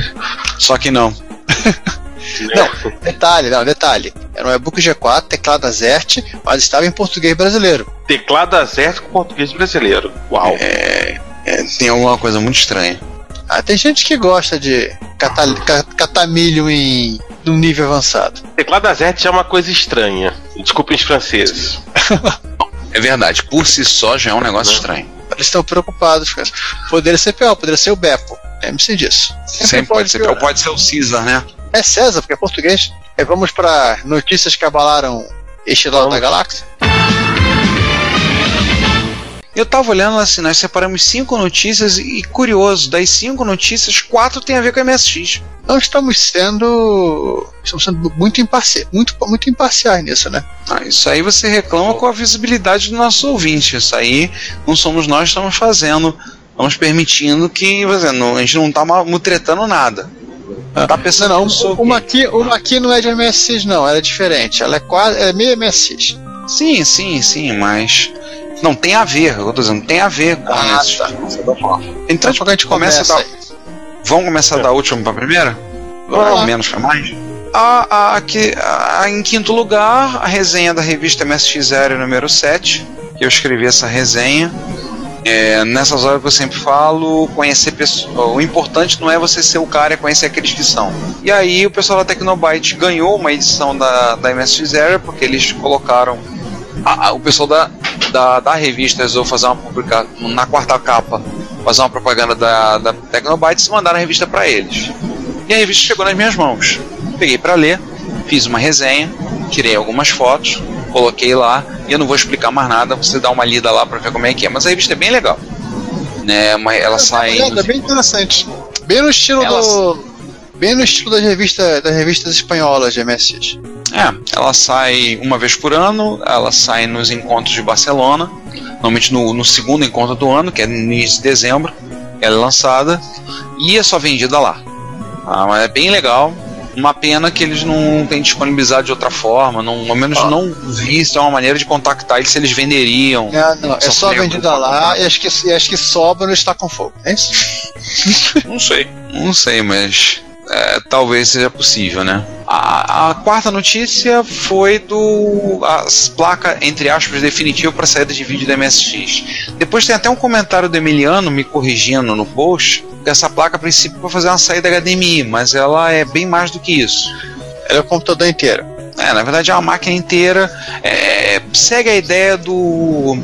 Só que não. Não, detalhe, não, detalhe. Era um iBook G4, teclado Azert, mas estava em português brasileiro. Teclado Azerto com português brasileiro. Uau. É, é, tem alguma coisa muito estranha. Ah, tem gente que gosta de catar, ca- catar milho em num nível avançado. Teclado Azerto já é uma coisa estranha. Desculpem os franceses. É verdade, por si só já é um negócio Não. estranho. Eles estão preocupados com isso. Poderia ser pior, poderia ser o Beppo. Lembre-se disso. Sempre pode ser. Ou piorar. pode ser o Caesar, né? É César, porque é português. E vamos para notícias que abalaram este lado Vamos. da galáxia. Eu tava olhando assim, nós separamos cinco notícias e curioso, das cinco notícias, quatro tem a ver com a MSX. Nós estamos sendo. Estamos sendo muito, imparci muito, muito imparciais nisso, né? Ah, isso aí você reclama com a visibilidade do nosso ouvinte. Isso aí não somos nós que estamos fazendo. Estamos permitindo que a gente não está mutretando nada. Tá pensando, não, uma, aqui, uma aqui não é de MSX, não, ela é diferente. Ela é quase. é meio MSX. Sim, sim, sim, mas. Não tem a ver, eu tô dizendo, tem a ver com ah, MSX. Tá. Então, tipo, a gente começa, começa a dar. Vamos começar é. da última para a primeira? Ou menos para mais? A, a, aqui, a, em quinto lugar, a resenha da revista MSX Zero número 7, que eu escrevi essa resenha. É, nessas horas que eu sempre falo, conhecer pessoas. O importante não é você ser o cara, é conhecer aqueles que são. E aí o pessoal da Tecnobyte ganhou uma edição da, da MSX Zero, porque eles colocaram. A, a, o pessoal da, da, da revista resolveu fazer uma publicação na quarta capa fazer uma propaganda da, da Tecnobytes e mandaram a revista para eles. E a revista chegou nas minhas mãos. Peguei para ler, fiz uma resenha, tirei algumas fotos, coloquei lá e eu não vou explicar mais nada, você dá uma lida lá para ver como é que é. Mas a revista é bem legal. Né, ela é, sai. É, é bem interessante. Bem no estilo ela... do. Bem no estilo das revistas, das revistas espanholas de MSX. É, ela sai uma vez por ano, ela sai nos encontros de Barcelona normalmente no, no, segundo encontro do ano, que é no início de dezembro, ela é lançada e é só vendida lá. Ah, mas é bem legal. Uma pena que eles não têm disponibilizado de outra forma, não, ao menos ah. não vi se é uma maneira de contactar eles se eles venderiam. É, não, é só vendida lá e acho que, acho que sobra no Está com Fogo. É isso? não sei. Não sei, mas é, talvez seja possível, né? A, a, quarta notícia foi do as placa entre aspas definitiva para saída de vídeo da MSX. Depois tem até um comentário do Emiliano me corrigindo no post que essa placa a princípio para fazer uma saída HDMI, mas ela é bem mais do que isso. Ela é o computador inteiro. É, na verdade é uma máquina inteira. É, segue a ideia do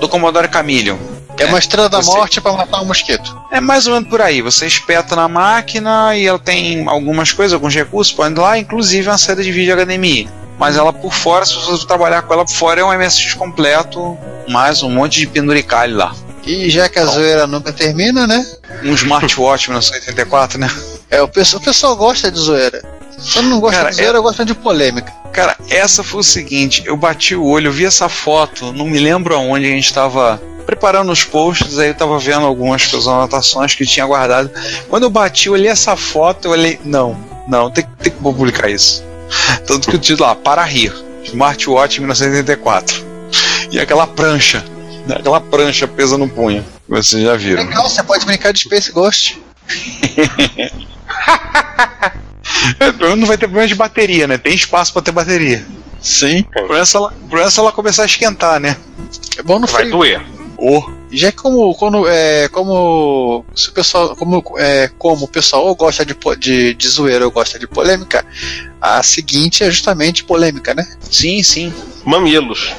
do Commodore Chameleon é uma estrela da você... morte para matar um mosquito. É mais ou menos por aí. Você espeta na máquina e ela tem algumas coisas, alguns recursos, pode ir lá, inclusive uma saída de vídeo HDMI. Mas ela por fora, se você trabalhar com ela por fora, é um MSX completo, mais um monte de penduricalho lá. E já que a então, zoeira nunca termina, né? Um smartwatch 1984, né? É, o pessoal, o pessoal gosta de zoeira. Quando não gosta cara, de zoeira, é... gosta de polêmica. Cara, essa foi o seguinte: eu bati o olho, eu vi essa foto, não me lembro aonde a gente estava preparando os posts, aí eu tava vendo algumas anotações que eu tinha guardado. Quando eu bati, eu olhei essa foto, eu olhei, não, não, tem, tem que publicar isso. Tanto que o título lá, para rir, Smartwatch 1984. E aquela prancha, né, aquela prancha presa no punho, vocês já viram. Legal, você pode brincar de Space Ghost. Não vai ter problema de bateria, né? Tem espaço para ter bateria. Sim. Por essa, ela, por essa ela começar a esquentar, né? É bom no Vai frio. doer. Oh. Já como quando é como se o pessoal como é, como o pessoal ou gosta de, de, de zoeira ou gosta de polêmica, a seguinte é justamente polêmica, né? Sim, sim. Mamilos.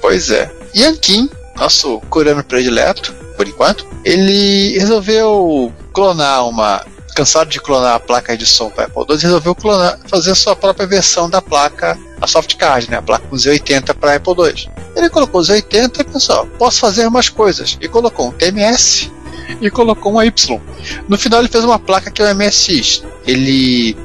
Pois é. Yankin, nosso coreano predileto, por enquanto, ele resolveu clonar uma cansado de clonar a placa de som para Apple II, resolveu clonar, fazer a sua própria versão da placa, a soft card, né, a placa com Z80 para Apple II. Ele colocou Z80 e pensou, posso fazer mais coisas. E colocou um TMS e colocou uma Y. No final ele fez uma placa que é o MSX. Ele,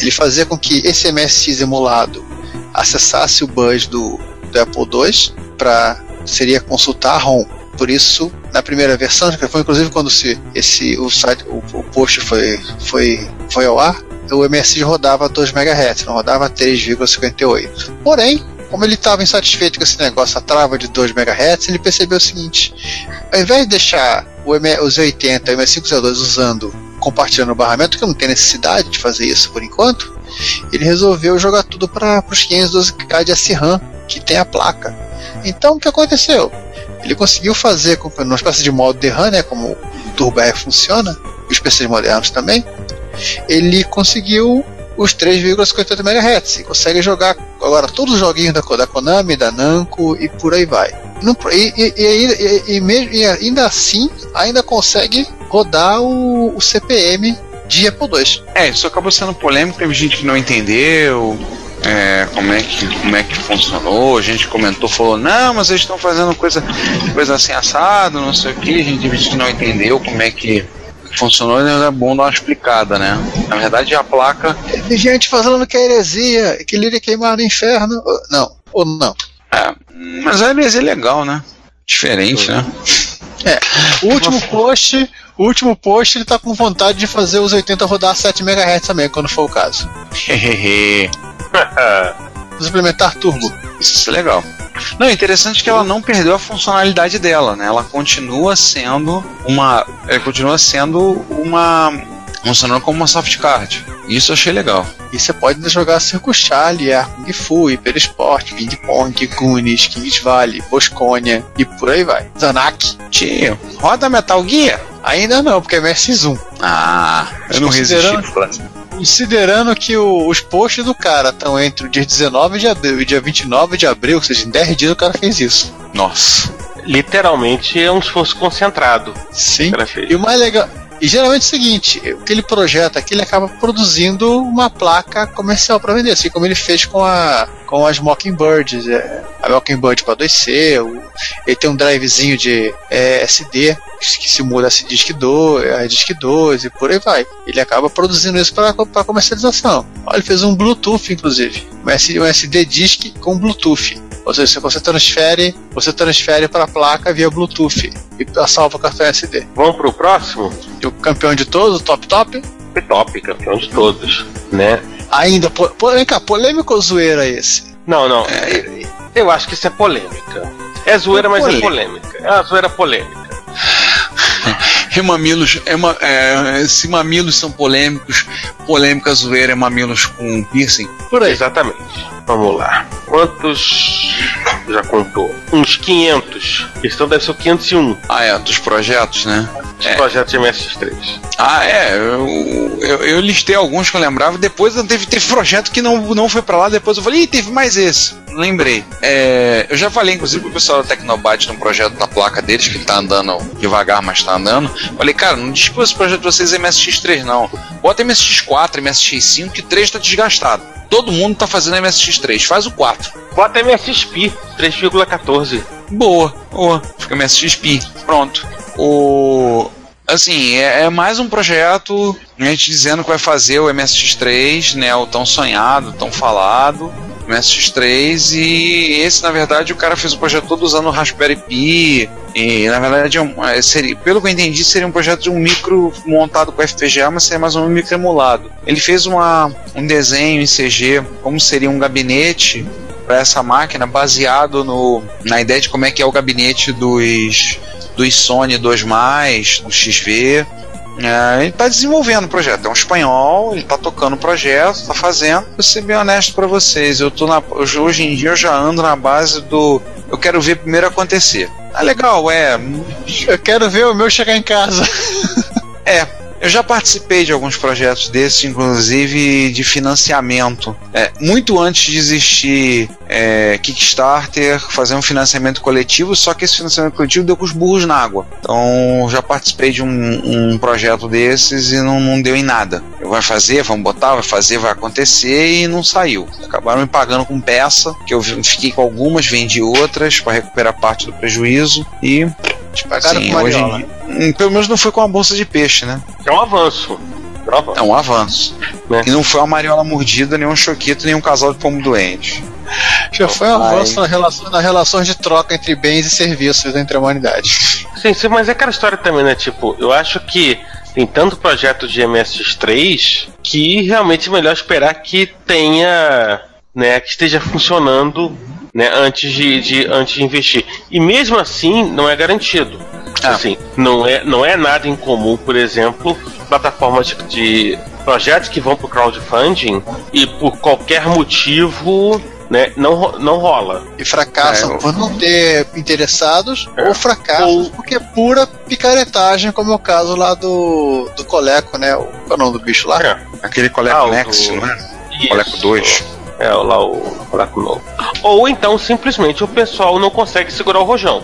ele fazia com que esse MSX emulado acessasse o bus do, do Apple II para seria consultar a ROM. Por isso, na primeira versão, foi inclusive quando se, esse, o, site, o, o post foi, foi, foi ao ar, o MSX rodava 2 MHz, não rodava 3,58. Porém, como ele estava insatisfeito com esse negócio, a trava de 2 MHz, ele percebeu o seguinte: ao invés de deixar o M, os 80 e o MS502 usando, compartilhando o barramento, que não tem necessidade de fazer isso por enquanto, ele resolveu jogar tudo para os 512K de SRAM que tem a placa. Então o que aconteceu? Ele conseguiu fazer uma espécie de modo de RAM, né, como o Turbo R funciona, os PCs modernos também. Ele conseguiu os 3,58 MHz e consegue jogar agora todos os joguinhos da, da Konami, da Namco e por aí vai. E, e, e, e, ainda assim, ainda consegue rodar o, o CPM de Apple II. É, isso acabou sendo polêmico, teve gente que não entendeu. É, como, é que, como é que funcionou. A gente comentou, falou, não, mas eles estão fazendo coisa, coisa assim assado, não sei o que. A gente, a gente não entendeu como é que funcionou e é bom dar uma explicada, né? Na verdade, a placa. Tem gente falando que é heresia, que ele iria queimar no inferno. Não, ou não. É, mas a heresia é legal, né? Diferente, né? É. O último post, o último post ele tá com vontade de fazer os 80 rodar 7 MHz também, quando for o caso. Hehehe. Implementar turbo. Isso é legal. Não, interessante que ela não perdeu a funcionalidade dela, né? Ela continua sendo uma. Ela continua sendo uma. funcionando como uma soft card. Isso eu achei legal. E você pode jogar Circo Charlie, Kung Fu, Hyper Sport, Ping Pong, Goonies, Kings Valley, Bosconia e por aí vai. Zanak. Tio, roda Metal Gear? Ainda não, porque é MS1. Ah, eu não resisti. Considerando que o, os posts do cara estão entre o dia 19 de abril e o dia 29 de abril, ou seja, em 10 dias o cara fez isso. Nossa. Literalmente é um esforço concentrado. Sim. E o mais legal, e geralmente é o seguinte, o que ele projeta aqui, ele acaba produzindo uma placa comercial para vender, assim como ele fez com, a, com as Mockingbirds, é, a Mockingbird para 2C, o, ele tem um drivezinho de é, SD que se muda a Disk 2, a Disk 2 e por aí vai. Ele acaba produzindo isso para comercialização. Olha, ele fez um Bluetooth, inclusive, um SD, um SD Disk com Bluetooth. Ou seja, você transfere, você transfere para a placa via Bluetooth e salva o cartão SD. Vamos para o próximo? E o campeão de todos, o top top? Top, campeão de todos, né? Ainda, po, cá, polêmico ou zoeira esse? Não, não. É, eu acho que isso é polêmica. É zoeira, é mas polêmica. é polêmica. É uma zoeira polêmica. Remamilos, é, é, se mamilos são polêmicos, polêmica zoeira é mamilos com piercing? Por aí. Exatamente. Vamos lá. Quantos já contou? Uns 500. Então deve ser o 501. Ah, é, dos projetos, né? Dos é. projetos de MS3. Ah, é. Eu, eu, eu, listei alguns que eu lembrava. Depois teve, teve projeto que não, não foi pra lá. Depois eu falei, Ih, teve mais esse. Lembrei. É, eu já falei, inclusive, pro pessoal da Tecnobyte no projeto na placa deles, que tá andando devagar, mas tá andando. Falei, cara, não dispôs esse projeto de vocês MSX3, não. Bota MSX4, MSX5, que 3 tá desgastado. Todo mundo tá fazendo MSX3, faz o 4. Bota MSXP, 3,14. Boa, boa. Fica MSXP. Pronto. O. Assim, é, é, mais um projeto, a gente dizendo que vai fazer o MSX3, né? O tão sonhado, tão falado. MSX3 e esse na verdade o cara fez o projeto todo usando o Raspberry Pi e na verdade é é, seria, pelo que eu entendi seria um projeto de um micro montado com FPGA mas seria mais um micro emulado. Ele fez uma, um desenho em CG como seria um gabinete para essa máquina baseado no, na ideia de como é que é o gabinete dos dos Sony 2+, do XV é, ele está desenvolvendo o projeto, é um espanhol, ele está tocando o projeto, está fazendo. Vou ser bem honesto para vocês, eu tô na, hoje em dia eu já ando na base do eu quero ver primeiro acontecer. Ah, legal, é. Eu quero ver o meu chegar em casa. é, eu já participei de alguns projetos desses, inclusive de financiamento. É, muito antes de existir é, Kickstarter, fazer um financiamento coletivo, só que esse financiamento coletivo deu com os burros na água. Então já participei de um, um projeto desses e não, não deu em nada. Vai fazer, vamos botar, vai fazer, vai acontecer e não saiu. Acabaram me pagando com peça, que eu fiquei com algumas, vendi outras para recuperar parte do prejuízo e te pagaram Sim, com hoje em, Pelo menos não foi com a bolsa de peixe, né? É um avanço. É um avanço. É. E não foi uma mariola mordida, nem um choquito, nem um casal de pombo doente. Já foi um avanço na relação, na relação de troca entre bens e serviços entre a humanidade. Sim, sim, mas é aquela história também, né? Tipo, eu acho que tem tanto projeto de MSX3 que realmente é melhor esperar que tenha, né, que esteja funcionando né, antes de, de, antes de investir. E mesmo assim, não é garantido. Ah. Assim, não é, não é nada incomum, por exemplo, plataformas de, de projetos que vão para o crowdfunding e por qualquer motivo né, não, não rola. E fracassam é, por não ter interessados é. ou fracassam ou... porque é pura picaretagem, como é o caso lá do, do Coleco, né? O, qual é o nome do bicho lá? É. Aquele Coleco ah, Next, do... não é? Isso. Coleco 2. É, lá o Coleco novo. Ou então simplesmente o pessoal não consegue segurar o rojão.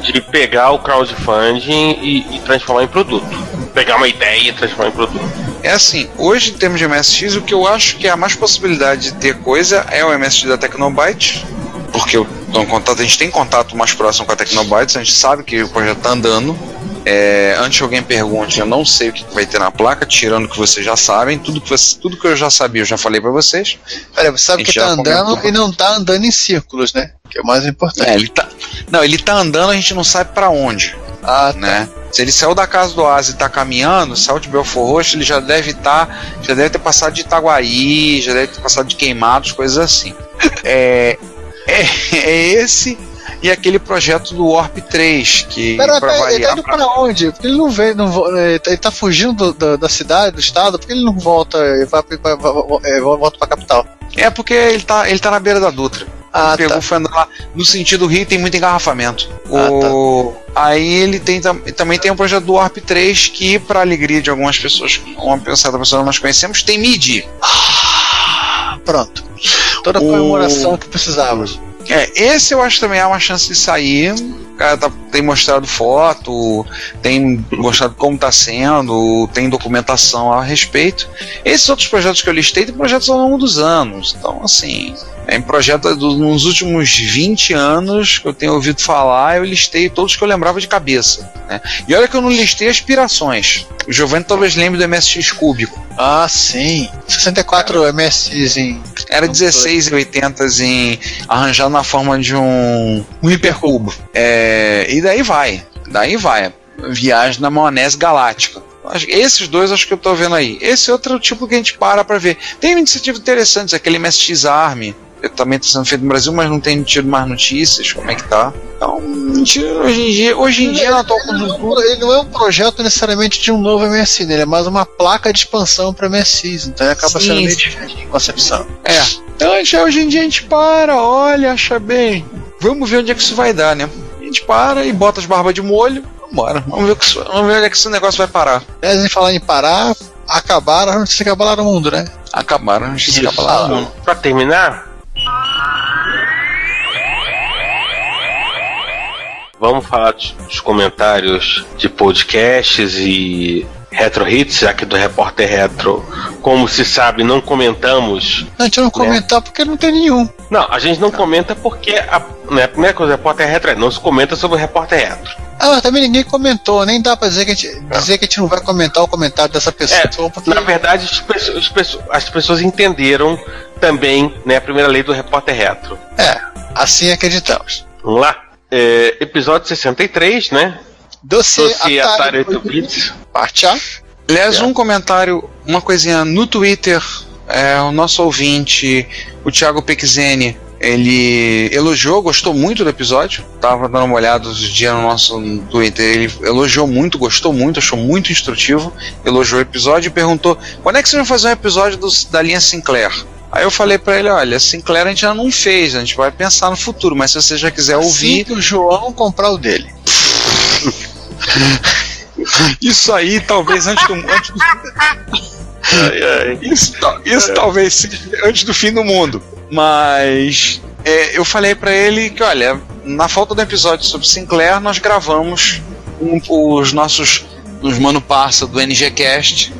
De pegar o crowdfunding e, e transformar em produto. Pegar uma ideia e transformar em produto. É assim, hoje em termos de MSX, o que eu acho que é a mais possibilidade de ter coisa é o MSX da Tecnobyte, porque eu tô em contato, a gente tem contato mais próximo com a Tecnobytes, a gente sabe que o projeto tá andando. É, antes que alguém pergunte, eu não sei o que vai ter na placa, tirando que vocês já sabem, tudo que, você, tudo que eu já sabia, eu já falei para vocês. Pera, você sabe que tá andando comentou. e não tá andando em círculos, né? Que é o mais importante. É, ele tá. Não, ele tá andando, a gente não sabe para onde, Ah, tá. né? Se ele saiu da casa do Asa e tá caminhando, saiu de Belfor Roxo, ele já deve estar. já deve ter passado de Itaguaí, já deve ter passado de queimados, coisas assim. É, é, é esse e aquele projeto do Warp 3, que Pera, pra pera, ele tá indo pra onde? Porque ele não vem, não, ele tá- ele tá fugindo do- do- da cidade, do estado, porque ele não volta e vai, vai, vai- é, volta pra capital. É porque ele tá, ele tá na beira da Dutra. Ah, pegou tá. foi andar lá. No sentido Rio tem muito engarrafamento. Ah, o... Aí ele tem tam- também tem um projeto do Warp 3 que, para alegria de algumas pessoas, uma certa pessoa que nós conhecemos, tem MIDI. Pronto. Toda a O- comemoração que precisávamos. É, esse eu acho também há uma chance de sair. O cara tá- tem mostrado foto, tem mostrado como tá sendo, tem documentação a respeito. Esses outros projetos que eu listei tem projetos ao longo dos anos. Então, assim, é em projeto do- nos últimos 20 anos que eu tenho ouvido falar, eu listei todos que eu lembrava de cabeça. né? E olha que eu não listei aspirações. O Giovanni talvez lembre do MSX cúbico. Ah, sim. 64 MSX em. Era 16 e 80 em arranjado na forma de um, um hipercubo. É, e daí vai. Daí vai. Viagem na maionese galáctica. Esses dois acho que eu tô vendo aí. Esse outro é o tipo que a gente para pra ver. Tem iniciativas interessantes, aquele MSX Army. Eu também está sendo feito no Brasil, mas não tem tido mais notícias, como é que tá. Então, hoje em dia, hoje em dia na atual é conjuntura. um- ele não é um projeto necessariamente de um novo MSX, né? ele é mais uma placa de expansão para MSX, então ele acaba Sim, sendo meio diferente de concepção. É. Então, hoje em dia a gente para, olha, acha bem. Vamos ver onde é que isso vai dar, né? A gente para e bota as barbas de molho. Vambora. Vamos ver, o que vamos ver onde é que esse negócio vai parar. Aliás, em falar em parar, acabaram antes de acabar o mundo, né? Acabaram, gente Isso. escapa lá. Ah, Pra terminar, vamos falar dos comentários de podcasts e retro hits, que do repórter retro, como se sabe, não comentamos. A gente não comentar porque não tem nenhum. Não, a gente não comenta porque a, né, a primeira coisa, o repórter retro é não se comenta sobre o repórter retro. Ah, mas também ninguém comentou, nem dá pra dizer que a gente, dizer que a gente não vai comentar o comentário dessa pessoa. É, porque Na verdade, as pessoas entenderam também né, a primeira lei do repórter retro. é, assim acreditamos. Vamos lá? É, episódio 63, né? Doce Dossiê Atari 8 bits. Parte A. Aliás, É. um comentário, uma coisinha no Twitter, é, o nosso ouvinte, o Thiago Pequizene, ele elogiou, gostou muito do episódio. Tava dando uma olhada os dias no nosso Twitter. Ele elogiou muito, gostou muito, achou muito instrutivo. Elogiou o episódio e perguntou: quando é que vocês vão fazer um episódio dos- da linha Sinclair? Aí eu falei pra ele: olha, Sinclair a gente já não fez, a gente vai pensar no futuro, mas se você já quiser Assim ouvir. que o João comprar o dele. Isso aí, talvez antes do, antes do Isso, isso talvez seja antes do fim do mundo. Mas é, eu falei pra ele que, olha, na falta do episódio sobre Sinclair, nós gravamos um- os nossos os Mano Parça do NGCast,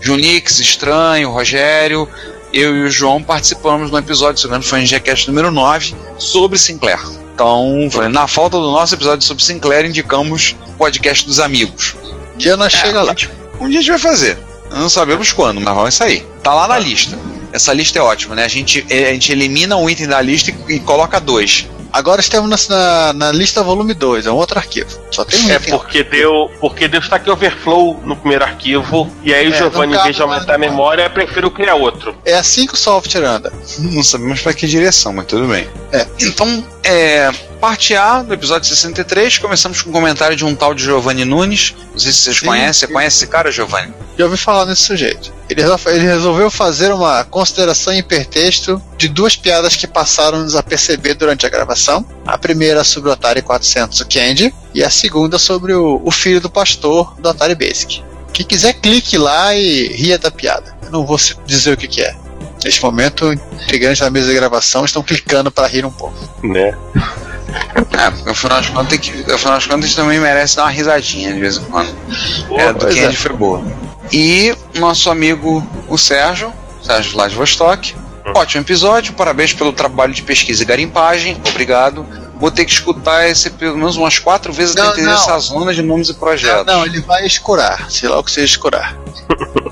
Junix, Estranho, Rogério, eu e o João participamos de um episódio, se não me engano, foi o NGCast número 9, sobre Sinclair. Então, na falta do nosso episódio sobre Sinclair, indicamos o podcast dos amigos. Um dia nós chega lá. Um dia a gente vai fazer. Não sabemos quando, mas vai sair. Tá lá na lista. Essa lista é ótima, né? A gente, a gente elimina um item da lista e, e coloca dois. Agora estamos na, na, lista volume 2, é um outro arquivo. Só tem um É lá. porque deu, porque deu stack overflow no primeiro arquivo, e aí o É, Giovanni, não em vez de aumentar a memória, preferiu criar outro. É assim que o software anda. Não sabemos para que direção, mas tudo bem. É. Então, é, parte A do episódio 63, começamos com um comentário de um tal de Giovanni Nunes. Não sei se vocês Sim, conhecem. Você conhece esse cara, Giovanni? Já ouvi falar nesse sujeito. Ele, resol- ele resolveu fazer uma consideração em hipertexto de duas piadas que passaram desaperceber durante a gravação. A primeira sobre o Atari 400 o Candy e a segunda sobre o, o filho do pastor do Atari Basic. Quem quiser clique lá e ria da piada. Eu não vou dizer o que, que é. Neste momento, integrantes da mesa de gravação estão clicando para rir um pouco. Né? É, porque afinal de contas, tem que, afinal de contas, a gente também merece dar uma risadinha de vez em quando. é, do Candy é. foi boa. E nosso amigo, o Sérgio, Sérgio Vladivostok. Ótimo episódio, parabéns pelo trabalho de pesquisa e garimpagem, obrigado. Vou ter que escutar esse pelo menos umas quatro vezes Não, para entender não. essa zona de nomes e projetos. Não, ele vai escurar, sei lá o que seja escurar.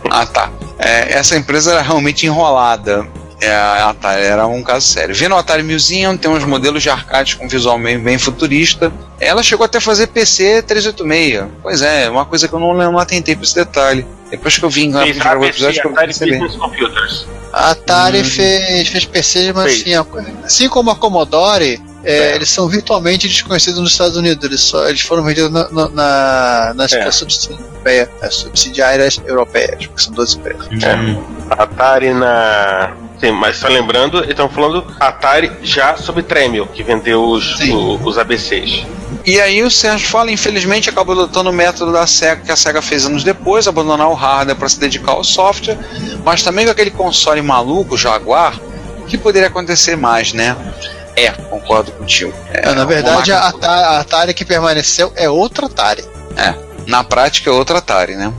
Ah, tá. É, essa empresa era realmente enrolada. É, ah, tá, era um caso sério. Vendo o Atari Museum, tem uns modelos de arcade com visual bem, bem futurista. Ela chegou até a fazer PC 386. Pois é, uma coisa que eu não, não atentei pra esse detalhe. Depois que eu vim lá gravar o episódio, que eu Atari percebi. A Atari Hum. fez, fez PC, mas Fez. assim, assim como a Commodore, é, É. eles são virtualmente desconhecidos nos Estados Unidos. Eles, só, eles foram vendidos na, na, na, nas É. subsidi- europeia- as subsidiárias europeias, porque são duas empresas. Hum. Atari na. Sim, mas só lembrando, estamos falando Atari já sob Tremel, que vendeu os, o- os ABCs. E aí o Sérgio fala, infelizmente acabou adotando o método da SEGA que a SEGA fez anos depois, abandonar o hardware para se dedicar ao software, mas também com aquele console maluco, Jaguar, o que poderia acontecer mais, né? É, concordo contigo. É, na uma verdade, a a Atari que permaneceu é outra Atari. na prática é outra Atari, né?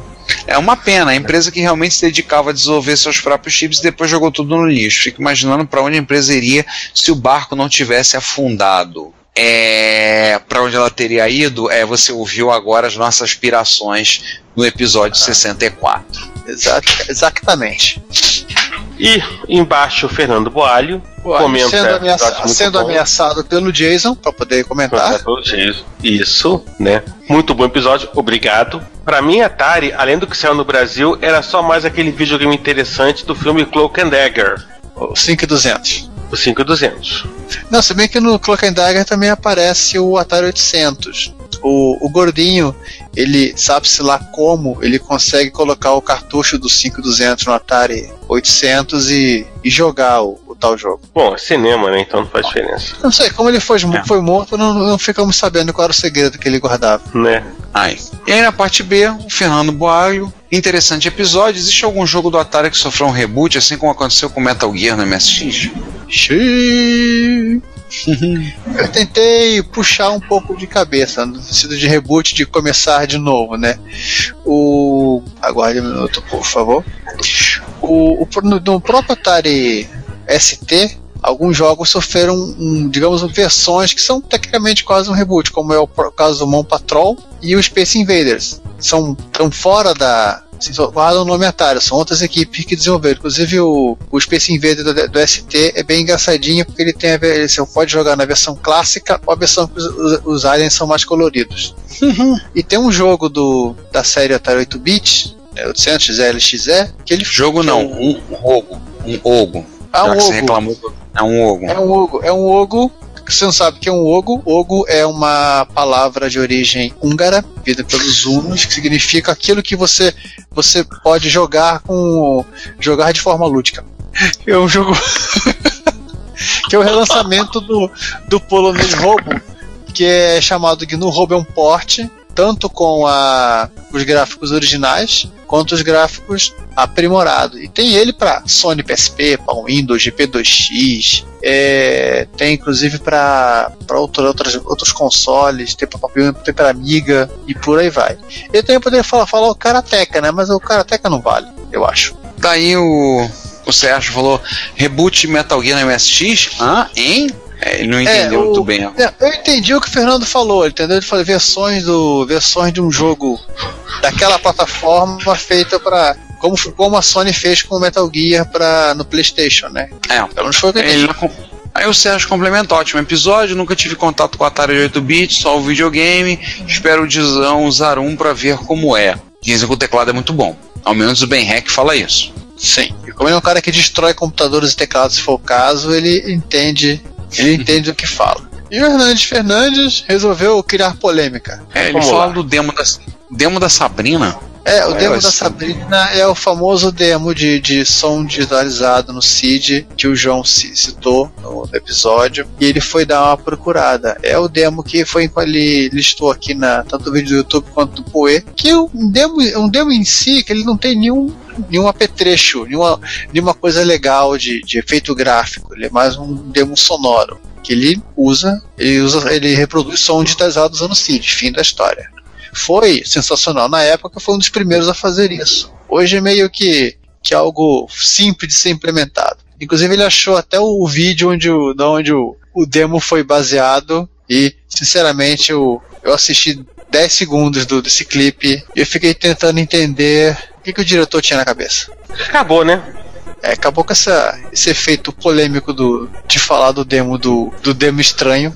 É uma pena, a empresa que realmente se dedicava a desenvolver seus próprios chips e depois jogou tudo no lixo. Fico imaginando para onde a empresa iria se o barco não tivesse afundado. É, para onde ela teria ido, é, você ouviu agora as nossas aspirações no episódio 64. Exato, exatamente. E embaixo o Fernando Boalho comenta sendo, ameaça- sendo ameaçado pelo Jason, para poder comentar. Isso, né? Muito bom episódio, obrigado. Pra mim, Atari, além do que saiu no Brasil, era só mais aquele videogame interessante do filme Cloak and Dagger, O 5200. o 5200. Não, se bem que no Cloak and Dagger também aparece o Atari 800. O, o gordinho, ele sabe-se lá como, ele consegue colocar o cartucho do 5200 no Atari 800 e, e jogar o, o tal jogo. Bom, é cinema, né? Então não faz diferença, Não sei, como ele foi, É. foi morto, não, não ficamos sabendo qual era o segredo que ele guardava. né? Ai. E aí na parte B, o Fernando Boalho. Interessante episódio. Existe algum jogo do Atari que sofreu um reboot, assim como aconteceu com Metal Gear no MSX? Xiii. Eu tentei puxar um pouco de cabeça, no sentido de reboot, de começar de novo, né? O. Aguarde um minuto, por favor. O, o, no, no próprio Atari ST, alguns jogos sofreram, um, digamos, versões que são tecnicamente quase um reboot, como é o caso do Mon Patrol e o Space Invaders. São tão fora da. Assim, guardam o nome Atari, são outras equipes que desenvolveram. Inclusive o, o Space Invader do, do ST é bem engraçadinho porque ele tem a, ver- você pode jogar na versão clássica ou a versão que os, os, os aliens são mais coloridos. e tem um jogo do, da série Atari 8-bit, né, 800 LXE, que ele Jogo não, um rogo. Um ogo. Ah, Já um que você ogo. reclamou, é um ogo. É um ogo. É um ogo. Você não sabe o que é um ogo. Ogo é uma palavra de origem húngara, vida pelos hunos, que significa aquilo que você, você pode jogar com. jogar de forma lúdica. É um jogo. que é o relançamento do, do polonês Robo, que é chamado GNU Robo é um porte, tanto com a, os gráficos originais quanto os gráficos aprimorados. E tem ele para Sony PSP, para Windows, GP2X, é, tem inclusive para outro, outros, outros consoles, tem para Amiga e por aí vai. Eu também poderia falar, falar o Karateka, né? Mas o Karateka não vale, eu acho. Daí o, o Sérgio falou: reboot Metal Gear MSX? Hã? Hein? É, ele não entendeu o- muito bem. É, eu entendi o que o Fernando falou, entendeu? Ele falou versões do versões de um jogo daquela plataforma feita para como, como a Sony fez com o Metal Gear pra, no PlayStation, né? É. Pelo menos foi o que Ele não Aí o Sérgio complementa, ótimo episódio, nunca tive contato com a Atari de 8-bit, só o videogame, espero o Dizão usar um pra ver como é. Dizem que o teclado é muito bom. Ao menos o Ben Heck fala isso. Sim. E como ele é um cara que destrói computadores e teclados, se for o caso, ele entende, ele entende o que fala. E o Hernandes Fernandes resolveu criar polêmica. É, ele Vamos fala lá. do demo da, demo da Sabrina. É, o É, demo da. Sabrina é o famoso demo de, de som digitalizado no CID que o João ci- citou no episódio e ele foi dar uma procurada. É o demo que foi ele listou aqui na tanto no vídeo do YouTube quanto do Poe, que é um demo, um demo em si que ele não tem nenhum nenhum apetrecho, nenhuma, nenhuma coisa legal de, de efeito gráfico. Ele é mais um demo sonoro que ele usa, ele usa, ele reproduz som digitalizado usando CID, fim da história foi sensacional na época, foi um dos primeiros a fazer isso. Hoje é meio que, que algo simples de ser implementado. Inclusive ele achou até o vídeo onde o, onde o, o demo foi baseado e, sinceramente, eu, eu assisti 10 segundos do, desse clipe e eu fiquei tentando entender o que, que o diretor tinha na cabeça. Acabou, né? É, acabou com essa, esse efeito polêmico do, de falar do demo do, do demo estranho.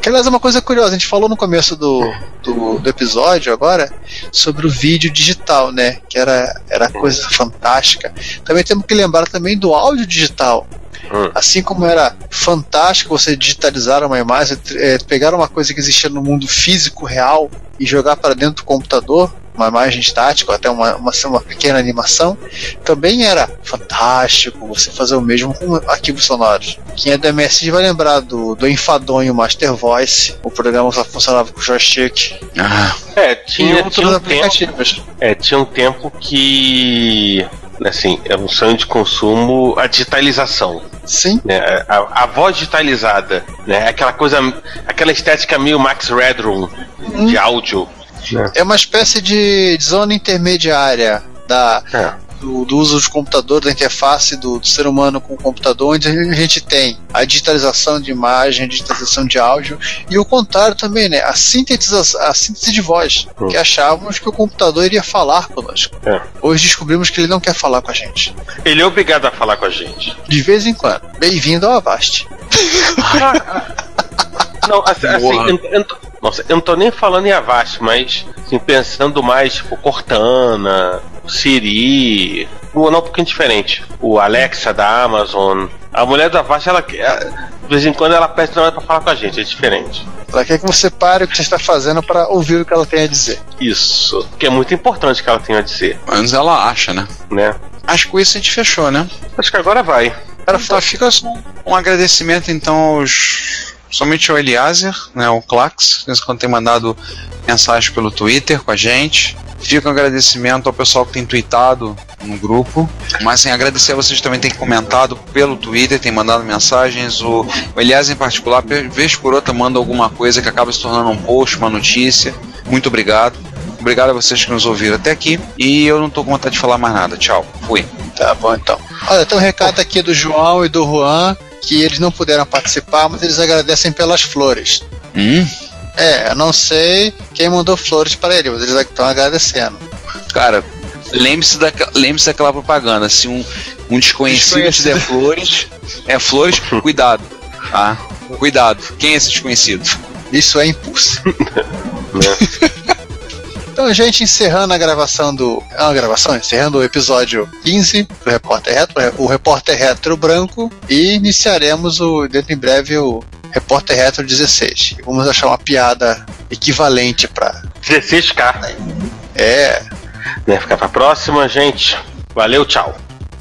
Que aliás é uma coisa curiosa, a gente falou no começo do, do, do, episódio agora sobre o vídeo digital, né? Que era, era coisa fantástica. Também temos que lembrar também do áudio digital. Hum. Assim como era fantástico você digitalizar uma imagem, é, pegar uma coisa que existia no mundo físico real e jogar para dentro do computador, uma imagem estática, até uma, uma, uma, pequena animação, também era fantástico você fazer o mesmo com arquivos sonoros. Quem é do MSD vai lembrar do, do Enfadonho Master Voice, o programa só funcionava com joystick. Ah. É, tinha, tinha um tempo, é, tinha um tempo que assim, é um sonho de consumo a digitalização. Sim. Né? A, a, voz digitalizada, né? Aquela coisa, aquela estética meio Max Redroom hum. de áudio. Né? É uma espécie de zona intermediária da, é do, do, uso dos computadores, da interface do, do, ser humano com o computador, onde a gente tem a digitalização de imagem, a digitalização de áudio, e o contrário também, né? A, sintetização, a síntese de voz, hum. que achávamos que o computador iria falar conosco. É. Hoje descobrimos que ele não quer falar com a gente. Ele é obrigado a falar com a gente. De vez em quando. Bem-vindo ao Avast. não, assim, assim eu, eu, nossa, eu não tô nem falando em Avast, mas assim, pensando mais, tipo, Cortana, Siri, não um pouquinho diferente. O Alexa da Amazon. A mulher da Avast, ela, de vez em quando ela pede pra falar com a gente, é diferente. Ela quer que você pare o que você está fazendo para ouvir o que ela tem a dizer. Isso, que é muito importante que ela tenha a dizer. Mas ela acha, né? Né? Acho que com isso a gente fechou, né? Acho que agora vai. Cara, então, fica um agradecimento então aos somente o Eliezer, né, o Clax, quando tem mandado mensagem pelo Twitter com a gente. Fica um agradecimento ao pessoal que tem tweetado no grupo. Mas sem agradecer a vocês também tem comentado pelo Twitter, tem mandado mensagens. O, o Elias, em particular, vez por outra, manda alguma coisa que acaba se tornando um post, uma notícia. Muito obrigado. Obrigado a vocês que nos ouviram até aqui. E eu não tô com vontade de falar mais nada. Tchau. Fui. Tá bom então. Olha, tem um recado aqui do João e do Juan que eles não puderam participar, mas eles agradecem pelas flores. Hum? É, eu não sei quem mandou flores para ele, mas eles estão agradecendo. Cara, lembre-se daquela, lembre daquela propaganda. Se um, um desconhecido, desconhecido te der flores, é flores, cuidado. Tá? Cuidado. Quem é esse desconhecido? Isso é impulso. Então, gente, encerrando a gravação do. É uma gravação, encerrando o episódio 15 do Repórter Retro, o Repórter Retro Branco, e iniciaremos o, dentro em breve o Repórter Retro 16. Vamos achar uma piada equivalente para 16K. É. Né, ficar pra próxima, gente. Valeu, tchau.